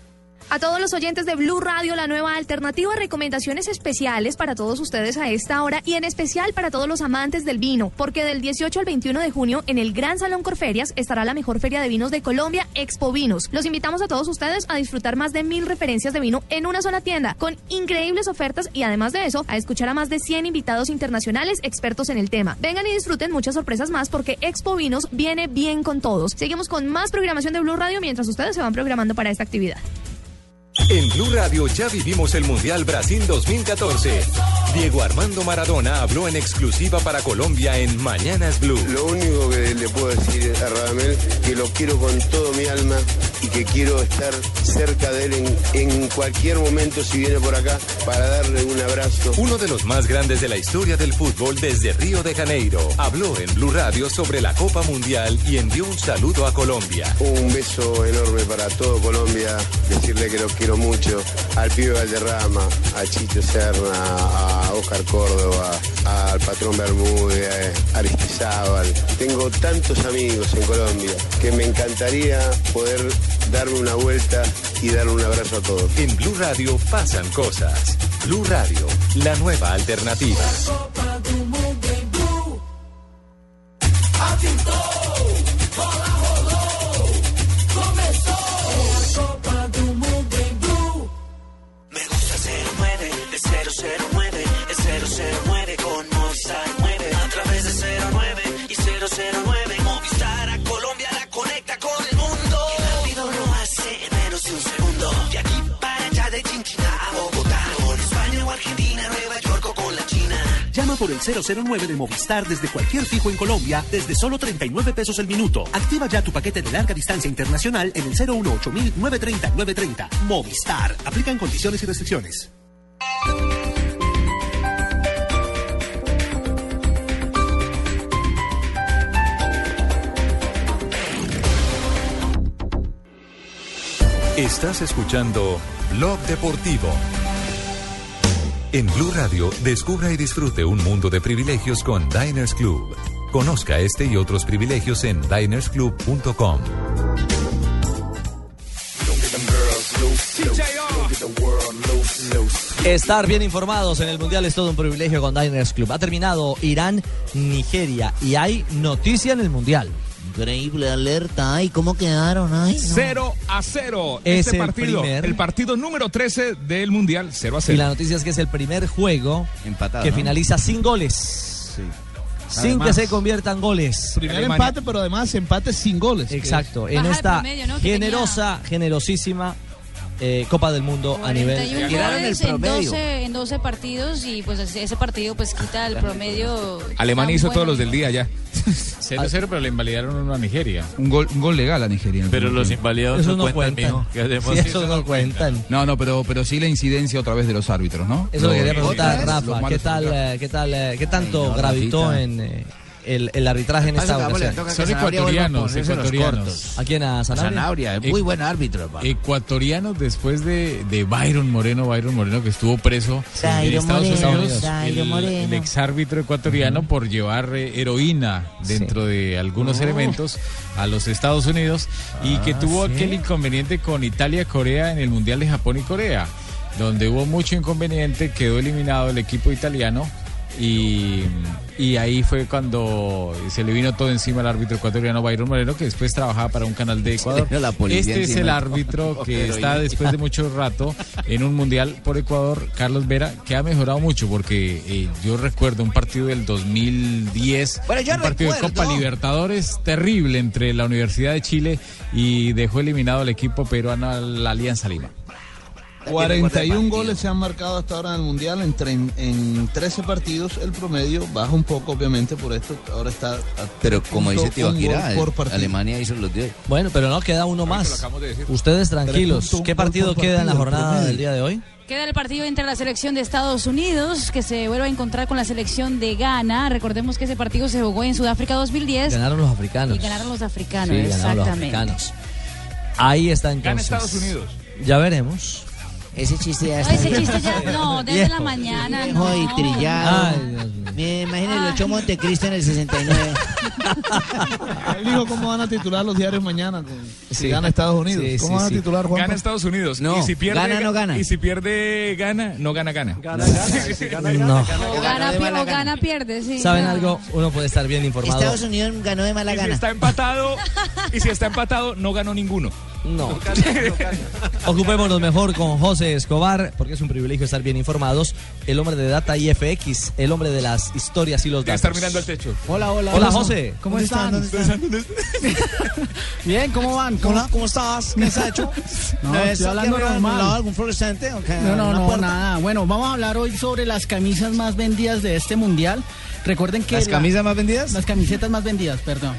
A todos los oyentes de Blue Radio, la nueva alternativa, recomendaciones especiales para todos ustedes a esta hora y en especial para todos los amantes del vino, porque del 18 al 21 de junio en el Gran Salón Corferias estará la mejor feria de vinos de Colombia, Expo Vinos. Los invitamos a todos ustedes a disfrutar más de mil referencias de vino en una sola tienda, con increíbles ofertas y además de eso, a escuchar a más de 100 invitados internacionales expertos en el tema. Vengan y disfruten muchas sorpresas más porque Expo Vinos viene bien con todos. Seguimos con más programación de Blue Radio mientras ustedes se van programando para esta actividad. En Blue Radio ya vivimos el Mundial Brasil 2014. Diego Armando Maradona habló en exclusiva para Colombia en Mañanas Blue. Lo único que le puedo decir a Radamel que lo quiero con todo mi alma y que quiero estar cerca de él en, en cualquier momento si viene por acá para darle un abrazo. Uno de los más grandes de la historia del fútbol desde Río de Janeiro. Habló en Blue Radio sobre la Copa Mundial y envió un saludo a Colombia. Un beso enorme para todo Colombia, decirle que lo quiero mucho, al pibe Valderrama, a Chito Serna, a Oscar Córdoba, al patrón Bermúdez, a Aristizábal. Tengo tantos amigos en Colombia que me encantaría poder darme una vuelta y darle un abrazo a todos. En Blue Radio pasan cosas. Blue Radio, la nueva alternativa. Me 009, es 009 con Movistar 9. A través de 09 y 009 Movistar a Colombia la conecta con el mundo. Y rápido lo hace en menos de un segundo. De aquí para allá de Chinchina a Bogotá. Con España o Argentina, Nueva York o con la China. Llama por el 009 de Movistar desde cualquier fijo en Colombia desde solo 39 pesos el minuto. Activa ya tu paquete de larga distancia internacional en el 018 930 930. Movistar. Aplican condiciones y restricciones. Estás escuchando Blog Deportivo. En Blue Radio, descubra y disfrute un mundo de privilegios con Diners Club. Conozca este y otros privilegios en dinersclub.com. Estar bien informados en el Mundial es todo un privilegio con Diners Club. Ha terminado Irán, Nigeria y hay noticia en el Mundial. Increíble alerta. Ay, ¿cómo quedaron? Ay, no. 0 a 0. Es este el partido, primer. el partido número 13 del Mundial, 0 a 0. Y la noticia es que es el primer juego Empatado, que ¿no? finaliza sin goles. Sin Además- que se conviertan goles. Primer empate, pero además empate sin goles. Exacto, en esta promedio, ¿no? Generosa, generosísima eh, Copa del Mundo a nivel 41 goles en 12, en 12 partidos y pues ese partido pues quita el promedio. Alemania hizo bueno. todos los del día ya. 0-0, pero le invalidaron uno a Nigeria. Un gol, un gol legal a Nigeria. Pero los invalidados no no cuentan, cuentan. Sí, esos no cuentan. No, no, pero, pero sí la incidencia otra vez de los árbitros, ¿no? Eso le quería preguntar, Rafa, ¿qué tal, eh, qué tal, eh, qué tanto Ay, no, gravitó Rafita. en eh, el, el arbitraje en esta ocasión? Son ecuatorianos, ecuatorianos. ¿A quién? ¿A Sanabria? Muy buen árbitro. Ecuatorianos después de, de Byron Moreno, Byron Moreno que estuvo preso en Estados Moreno, Unidos, el, el exárbitro ecuatoriano por llevar eh, heroína dentro de algunos Oh. elementos a los Estados Unidos y que Ah, tuvo ¿sí? aquel inconveniente con Italia, Corea en el Mundial de Japón y Corea, donde hubo mucho inconveniente, quedó eliminado el equipo italiano. Y, y ahí fue cuando se le vino todo encima al árbitro ecuatoriano Byron Moreno, que después trabajaba para un canal de Ecuador. la Este es el árbitro que está después de mucho rato en un mundial por Ecuador, Carlos Vera, que ha mejorado mucho, porque eh, yo recuerdo un partido del 2010, Bueno, yo un partido de. Copa Libertadores terrible entre la Universidad de Chile y dejó eliminado al equipo peruano a la Alianza Lima. 41 goles se han marcado hasta ahora en el Mundial en, tre- en 13 partidos. El promedio baja un poco, obviamente, por esto. Ahora está. a Pero como dice 3.1 Tibaquirá, partido. Alemania hizo los 10. Bueno, pero no queda uno más. Ustedes tranquilos. 3.1 ¿Qué partido queda en la jornada del día de hoy? Queda el partido entre la selección de Estados Unidos, que se vuelve a encontrar con la selección de Ghana. Recordemos que ese partido se jugó en Sudáfrica 2010 Ganaron los africanos. y ganaron los africanos, Sí, ganaron los exactamente. africanos. Ahí está entonces. Estados Unidos. Ya veremos. Ese chiste ya está. ese chiste ya, no, desde la mañana, no. Trillado. Ay, Dios mío. Me imagino el Ocho Montecristo en el 69. Él dijo cómo van a titular los diarios mañana. con- Si Sí. gana Estados Unidos. Sí, ¿Cómo sí, van a titular, Juan? Gana Estados Unidos. No, y si pierde, gana, no gana. Y si pierde, gana, no gana, gana. Gana, gana. Si gana, gana, No. gana, O gana. gana, o gana. gana, pierde, sí. ¿Saben algo? Uno puede estar bien informado. Estados Unidos ganó de mala Y si gana. está empatado, y si está empatado, no ganó ninguno. No. Ocupémonos mejor con José Escobar, porque es un privilegio estar bien informados. El hombre de Data IFX, el hombre de las historias y los datos. estar mirando al techo. Hola, hola. Hola, José. ¿Cómo están? Bien, ¿cómo van? ¿Cómo, Hola, ¿cómo estás? ¿Qué has hecho? No, ¿No estoy es hablando normal. algún fluorescente? No, no, ¿Una no, puerta? nada. Bueno, vamos a hablar hoy sobre las camisas más vendidas de este mundial. Recuerden que. ¿Las la- camisas más vendidas? Las camisetas más vendidas, perdón.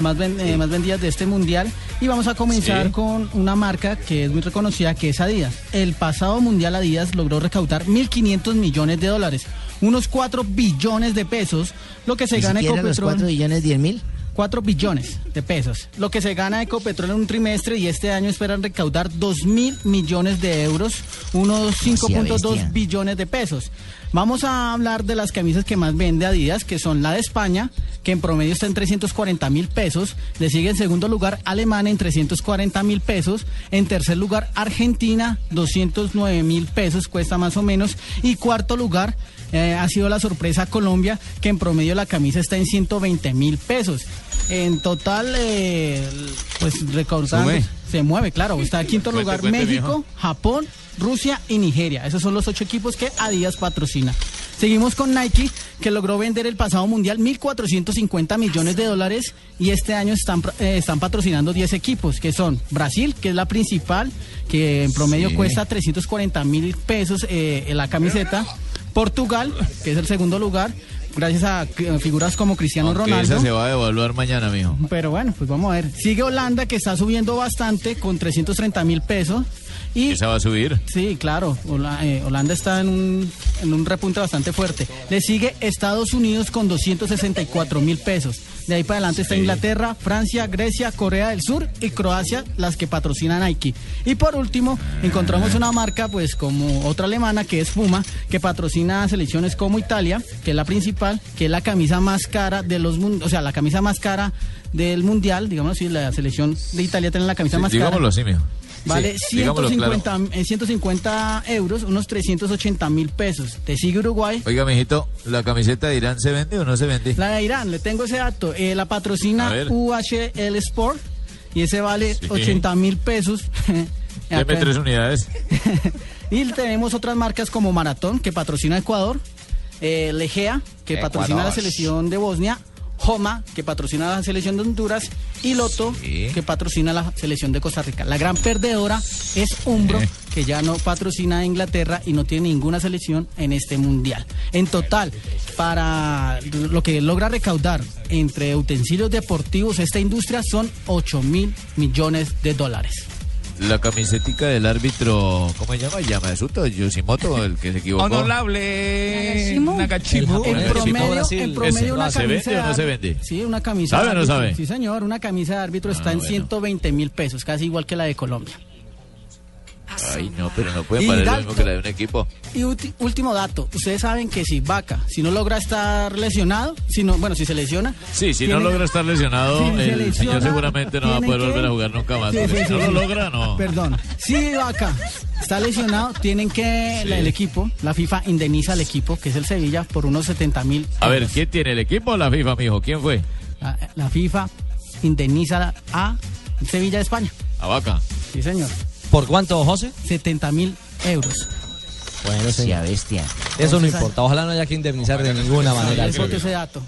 Más, ven- eh, más vendidas de este mundial. Y vamos a comenzar Sí. con una marca que es muy reconocida, que es Adidas. El pasado mundial Adidas logró recaudar 1.500 millones de dólares, unos 4 billones de pesos, lo que se ¿Ni gana los Ecopetrol. 4 billones 10 mil? 4 billones de pesos. Lo que se gana Ecopetrol en un trimestre y este año esperan recaudar 2 mil millones de euros, unos 5.2 bestia. billones de pesos. Vamos a hablar de las camisas que más vende Adidas, que son la de España, que en promedio está en 340 mil pesos. Le sigue en segundo lugar Alemania en 340 mil pesos. En tercer lugar Argentina, 209 mil pesos cuesta más o menos. Y cuarto lugar eh, ha sido la sorpresa Colombia, que en promedio la camisa está en 120 mil pesos. En total, eh, pues recaudando, Sube. se mueve, claro. Está en quinto lugar cuente, México, viejo. Japón, Rusia y Nigeria. Esos son los ocho equipos que Adidas patrocina. Seguimos con Nike, que logró vender el pasado mundial 1.450 millones de dólares y este año están, eh, están patrocinando 10 equipos, que son Brasil, que es la principal, que en promedio Sí. cuesta 340 mil pesos eh, en la camiseta. Portugal, que es el segundo lugar. gracias a eh, figuras como Cristiano Aunque Ronaldo. esa se va a devolver mañana, mijo. Pero bueno, pues vamos a ver. Sigue Holanda que está subiendo bastante con 330 mil pesos. Y Esa va a subir. Sí, claro. Hola- eh, Holanda está en un, en un repunte bastante fuerte. Le sigue Estados Unidos con 264 mil pesos. De ahí para adelante está Inglaterra, Francia, Grecia, Corea del Sur y Croacia, las que patrocinan Nike. Y por último, encontramos una marca, pues como otra alemana, que es Puma, que patrocina selecciones como Italia, que es la principal, que es la camisa más cara de los mun- o sea, la camisa más cara del mundial, digamos así, la selección de Italia tiene la camisa Sí, más cara. digámoslo así, mijo. Vale Sí, digámoslo 150, eh, 150 euros, unos 380 mil pesos. Te sigue Uruguay. Oiga, mijito, ¿la camiseta de Irán se vende o no se vende? La de Irán, le tengo ese dato. Eh, la patrocina. UHL Sport y ese vale Sí. 80 mil pesos. Deme tres unidades. y tenemos otras marcas como Maratón, que patrocina Ecuador, eh, Legea, que patrocina la selección de Bosnia, Joma, que patrocina la selección de Honduras, y Loto, que patrocina la selección de Costa Rica. La gran perdedora es Umbro, que ya no patrocina a Inglaterra y no tiene ninguna selección en este mundial. En total, para lo que logra recaudar entre utensilios deportivos esta industria son 8 mil millones de dólares. La camisetica del árbitro, ¿cómo se llama? Yamasuto, Yoshimoto, el que se equivocó. Honorable Nagashimo. Nagashimo. En promedio, en promedio una ¿Se camisa vende o no se vende? Sí, una camisa. ¿Sabe o no sabe? Sí, señor, una camisa de árbitro está en 120 mil pesos, casi igual que la de Colombia. Ay, no, pero no pueden Y valer lo mismo que la de un equipo. Y último dato, ustedes saben que si Vaca, si no logra estar lesionado, si no, bueno, si se lesiona. Sí, si no logra estar lesionado, Si el lesiona, señor seguramente no va a poder que- volver a jugar nunca más. Sí, porque sí, si sí, no lo logra, no. Perdón. Si Vaca está lesionado, tienen que la- el equipo, la FIFA indemniza al equipo, que es el Sevilla, por unos 70 mil. A ver, ¿quién tiene el equipo o la FIFA, mijo? ¿Quién fue? La, la FIFA indemniza a Sevilla de España. A Vaca. Sí, señor. ¿Por cuánto, José? 70 mil euros. Bueno, Sea bestia. Eso no importa. Ojalá no haya que indemnizar de ninguna manera. Eso que ese dato.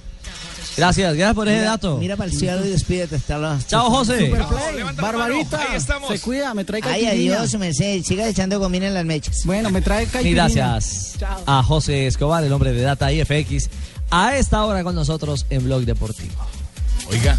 Gracias, gracias por ese dato. Mira para el cielo y despídete. Hasta la... Chao, José. Superplay, Barbarita, se cuida, me trae Ay, adiós, merced. Siga echando gomina en las mechas. Bueno, me trae Y caipirinha. gracias a José Escobar, el hombre de Data IFX, a esta hora con nosotros en Blog Deportivo. Oiga.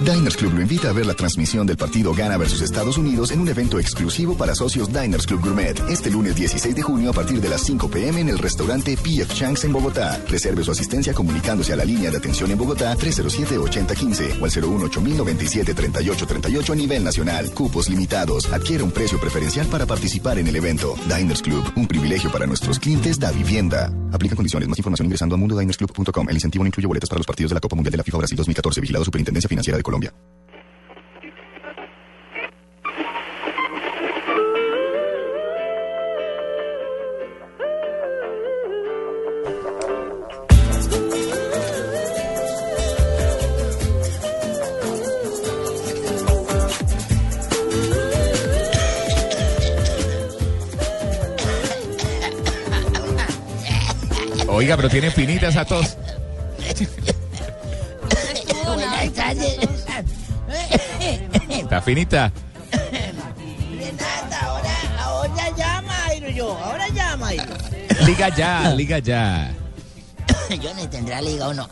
Diners Club lo invita a ver la transmisión del partido Ghana versus Estados Unidos en un evento exclusivo para socios Diners Club Gourmet este lunes 16 de junio a partir de las 5 pm en el restaurante PF Changs en Bogotá. Reserve su asistencia comunicándose a la línea de atención en Bogotá 307-8015 o al 018-097-3838 a nivel nacional. Cupos limitados. Adquiere un precio preferencial para participar en el evento. Diners Club, un privilegio para nuestros clientes da vivienda. Aplica condiciones. Más información ingresando a mundodinersclub.com. El incentivo no incluye boletas para los partidos de la Copa Mundial de la FIFA Brasil 2014. Vigilado Superintendencia Financiera de Colombia. Oiga, pero tiene finita esa tos. Está finita. Renata, ahora, ahora llama, Jairo, yo. Ahora llama, Jairo. Liga ya, liga ya. Yo no tendrá liga o no.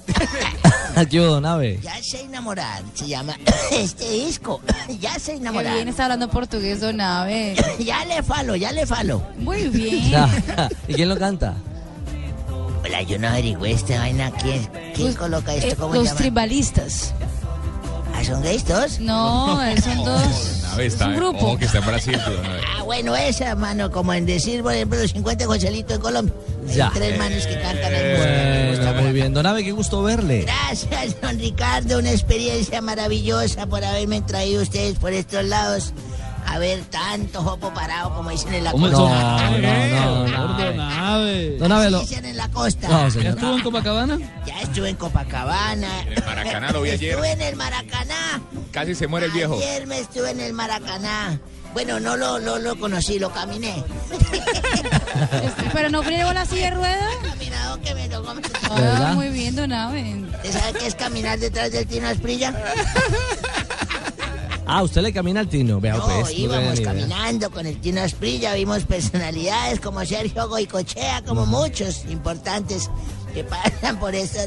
Aquí nave. Ya sé enamorar. Se llama este disco. Ya sé Qué enamorar. bien está hablando portugués, don Ave. Ya le falo, ya le falo. Muy bien. ¿Y quién lo canta? Hola, yo no averigüé esta vaina. ¿Quién, quién coloca esto? Eh, ¿Cómo los se llama? tribalistas. ¿Ah, son gays todos? No, eh, son dos. Está, Es un grupo. oh, que está en Brasil. Ah, bueno, esa, mano, como en decir, por ejemplo, los 50 Joselitos de Colombia. Hay Ya. tres manos que cantan me gusta Bueno, muy bien. Don Ave, qué gusto verle. Gracias, don Ricardo. Una experiencia maravillosa por haberme traído ustedes por estos lados. A ver tanto jopo parado, como dicen en la ¿Cómo costa. no, no, no, no. Don lo- Dicen en la costa. No, señor. ¿Ya estuvo en Copacabana? Ya estuve en Copacabana. En el Maracaná lo vi ayer. Estuve en el Maracaná. Casi se muere el viejo. Ayer me estuve en el Maracaná. Bueno, no lo, lo, lo conocí, lo caminé. Pero no fregó la silla de ruedas. Caminado que me tocó. Ah, muy bien, don Aben. ¿Usted sabe qué es caminar detrás del Tino Asprilla? Ah, usted le camina al tino. Vea, No, pues. íbamos caminando con el Tino Asprilla, vimos personalidades como Sergio Goicochea, como muchos importantes que pasan por eso.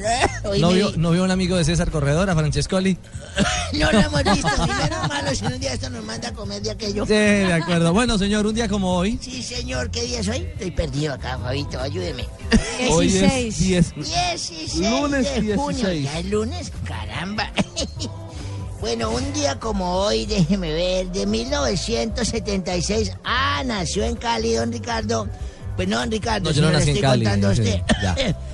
¿no? Hoy ¿No me vio, vi- ¿No vio un amigo de César Corredor, a Francescoli? no lo hemos visto, si menos malo, si un día esto nos manda a comer de aquello. Sí, de acuerdo. Bueno, señor, un día como hoy. Sí, señor, ¿qué día es hoy? Estoy perdido acá, Fabito, ayúdeme. Hoy es 10. 16 Lunes de junio. 16. ¿Ya es lunes? Caramba. bueno, un día como hoy, déjeme ver, de 1976. Ah, nació en Cali, don Ricardo. Pues no, don Ricardo, No, yo no nací en Cali, contando sí, usted. ya.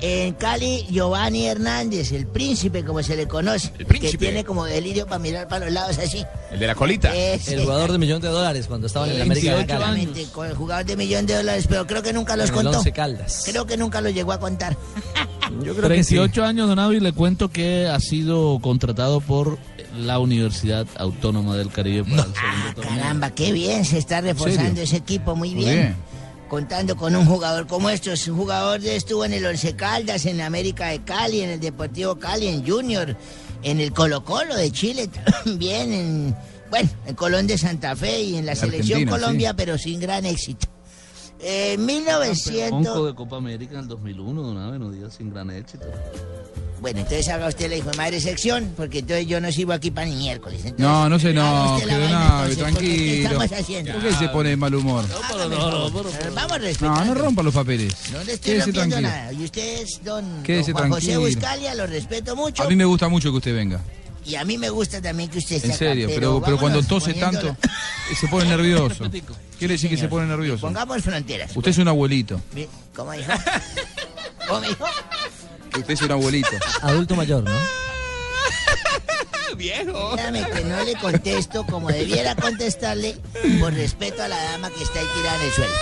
En Cali, Giovanni Hernández, el príncipe, como se le conoce. El príncipe. Que tiene como delirio para mirar para los lados así. El de la colita. El jugador de millón de dólares cuando estaba en el América de Cali. Exactamente, con el jugador de millón de dólares, pero creo que nunca los En el contó. Caldas. Creo que nunca los llegó a contar. Yo creo que sí. 38 años, don Avi, le cuento que ha sido contratado por la Universidad Autónoma del Caribe para el segundo torneo. Caramba, qué bien se está reforzando ese equipo, muy bien. bien. Contando con un jugador como estos. Un jugador de- estuvo en el Once Caldas, en América de Cali, en el Deportivo Cali, en Junior, en el Colo Colo de Chile también, en, bueno, en Colón de Santa Fe y en la selección Argentina, Colombia, sí. pero sin gran éxito. Eh, Onco 1900... de Copa América en el 2001, don no diga sin gran éxito. Bueno, entonces haga usted la hijo de madre sección, porque entonces yo no sigo aquí para ni miércoles. Entonces, No, no sé, no, que don Abe, porque ¿qué tranquilo. estamos haciendo? ¿Por qué se pone de mal humor? Hágame el favor. Vamos respetando. No, no rompa los papeles. No le estoy Quédese rompiendo tranquilo. nada. Y usted es don, Quédese don Juan José tranquilo. Buscalia, lo respeto mucho. A mí me gusta mucho que usted venga. Y a mí me gusta también que usted esté En acá, serio, pero, pero cuando tose tanto, eh, se pone nervioso. Quiere decir que se pone nervioso. Pongamos fronteras. Usted es un abuelito. ¿Cómo dijo? ¿Cómo dijo? Usted es un abuelito. Adulto mayor, ¿no? Viejo. Dígame que no le contesto como debiera contestarle por respeto a la dama que está ahí tirada en el suelo.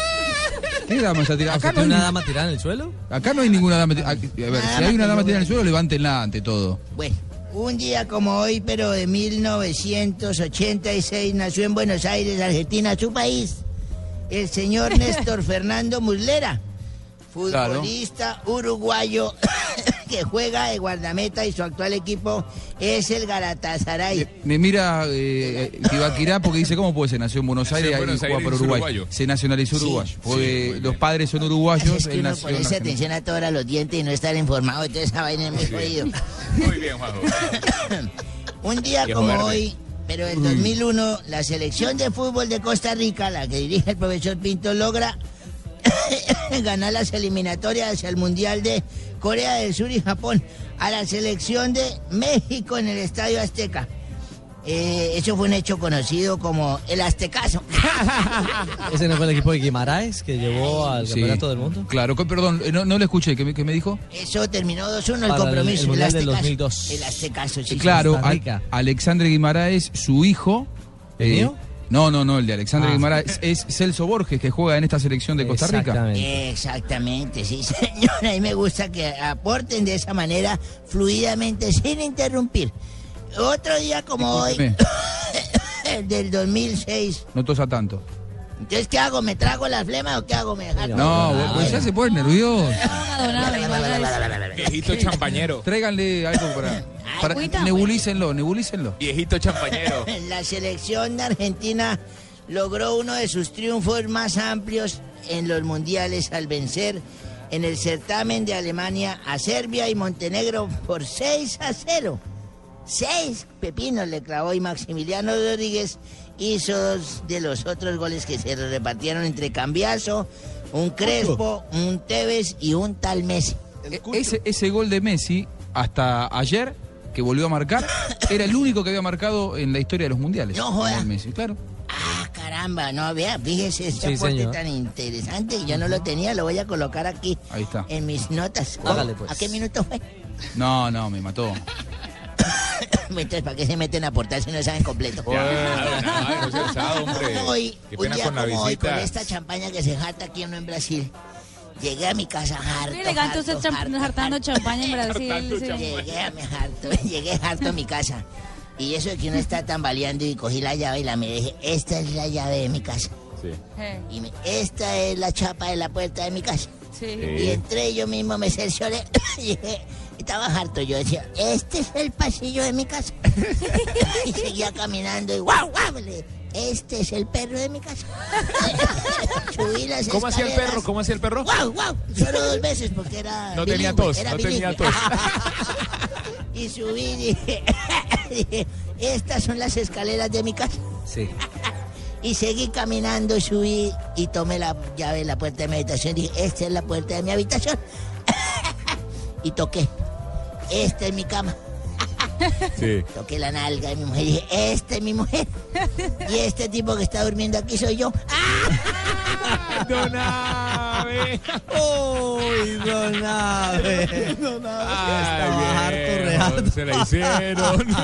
¿Qué dama está tirada? ¿Usted Acá no, hay, tiene una dama tirada en el suelo? acá no hay ninguna dama. ti- A, ver, si hay una dama tirada en el suelo, levántenla ante todo. Bueno, un día como hoy, pero de 1986, nació en Buenos Aires, Argentina, su país, el señor Néstor Fernando Muslera, futbolista uruguayo que juega de guardameta y su actual equipo es el Galatasaray. Me mira eh, Tibaquirá porque dice, ¿cómo puede ser? Nació en Buenos Nació en Aires y Buenos juega Aires, por Uruguay. uruguayo. Se nacionalizó Sí. uruguayo. Porque muy los padres son uruguayos, Es que uno ponerse atención a todos los dientes y no estar informado de toda esa vaina es muy jodido. Muy bien, Juanjo. Un día Viejo como verde. hoy, pero en 2001, la selección de fútbol de Costa Rica, la que dirige el profesor Pinto, logra ganar las eliminatorias hacia el Mundial de Corea del Sur y Japón a la selección de México en el Estadio Azteca. Eh, eso fue un hecho conocido como el Aztecaso. Ese no fue el equipo de Guimaraes que llevó al Sí. campeonato del mundo. Claro, perdón, eh, no, no le escuché, ¿qué me, qué me dijo? Eso terminó 2-1 el Para el- compromiso. el Mundial del Aztecaso. 2002. El Aztecaso, sí. Eh, claro. Alexandre Guimaraes, su hijo. ¿El eh, mío? No, no, no, el de Alexandre Ah. Guimaraes es Celso Borges, que juega en esta selección de Costa Rica. Exactamente. Exactamente, sí, señor. A mí me gusta que aporten de esa manera, fluidamente, sin interrumpir. Otro día como hoy, el del 2006. no tosa tanto. Entonces, ¿qué hago? ¿Me trago la flema o qué hago? ¿Me dejar? No, pues ya se pone nervioso. Viejito champañero. Tráiganle algo para. Para Agüita, nebulícenlo, nebulícenlo. Viejito champañero. La selección de Argentina logró uno de sus triunfos más amplios en los mundiales al vencer en el certamen de Alemania a Serbia y Montenegro por 6 a 0. Seis pepinos le clavó y Maximiliano Rodríguez hizo dos de los otros goles que se repartieron entre Cambiazo, un Crespo, un Tevez y un tal Messi. E- Ese, ese gol de Messi, hasta ayer, que volvió a marcar, era el único que había marcado en la historia de los mundiales. No joda. Messi, claro. Ah, caramba, no, vea, fíjese este Sí, tan interesante que yo no lo tenía, lo voy a colocar aquí Ahí está. en mis notas. Hágale, pues. ¿A qué minuto fue? No, no, me mató. Entonces, ¿para qué se meten a aportar si no saben completo? no. Hoy, Qué un pena día con la como hoy, con esta champaña que se jata aquí uno en Brasil, llegué a mi casa harto, Muy elegante usted hartando champaña en Brasil. sí. Llegué a mi harto, llegué harto a mi casa. Y eso de que uno está tambaleando y cogí la llave y la miré, dije, esta es la llave de mi casa. Eh. Y me- esta es la chapa de la puerta de mi casa. Y entré yo mismo, me cercioré y dije, estaba harto. Yo decía, este es el pasillo de mi casa. y seguía caminando y guau, guau. le- Este es el perro de mi casa. Subí las ¿Cómo hacía el perro? ¿Cómo hacía el perro? Guau, guau. Solo dos veces porque era. No tenía tos, era no tenía bilingüe. tos. y subí y dije, dije, estas son las escaleras de mi casa. Sí. Y seguí caminando, subí y tomé la llave de la puerta de mi habitación. Dije, esta es la puerta de mi habitación. y toqué. Esta es mi cama. Sí. Toqué la nalga de mi mujer y dije, esta es mi mujer. y este tipo que está durmiendo aquí soy yo. Don Abe. Uy, Don Abe. Don Ay, bien, Se la hicieron.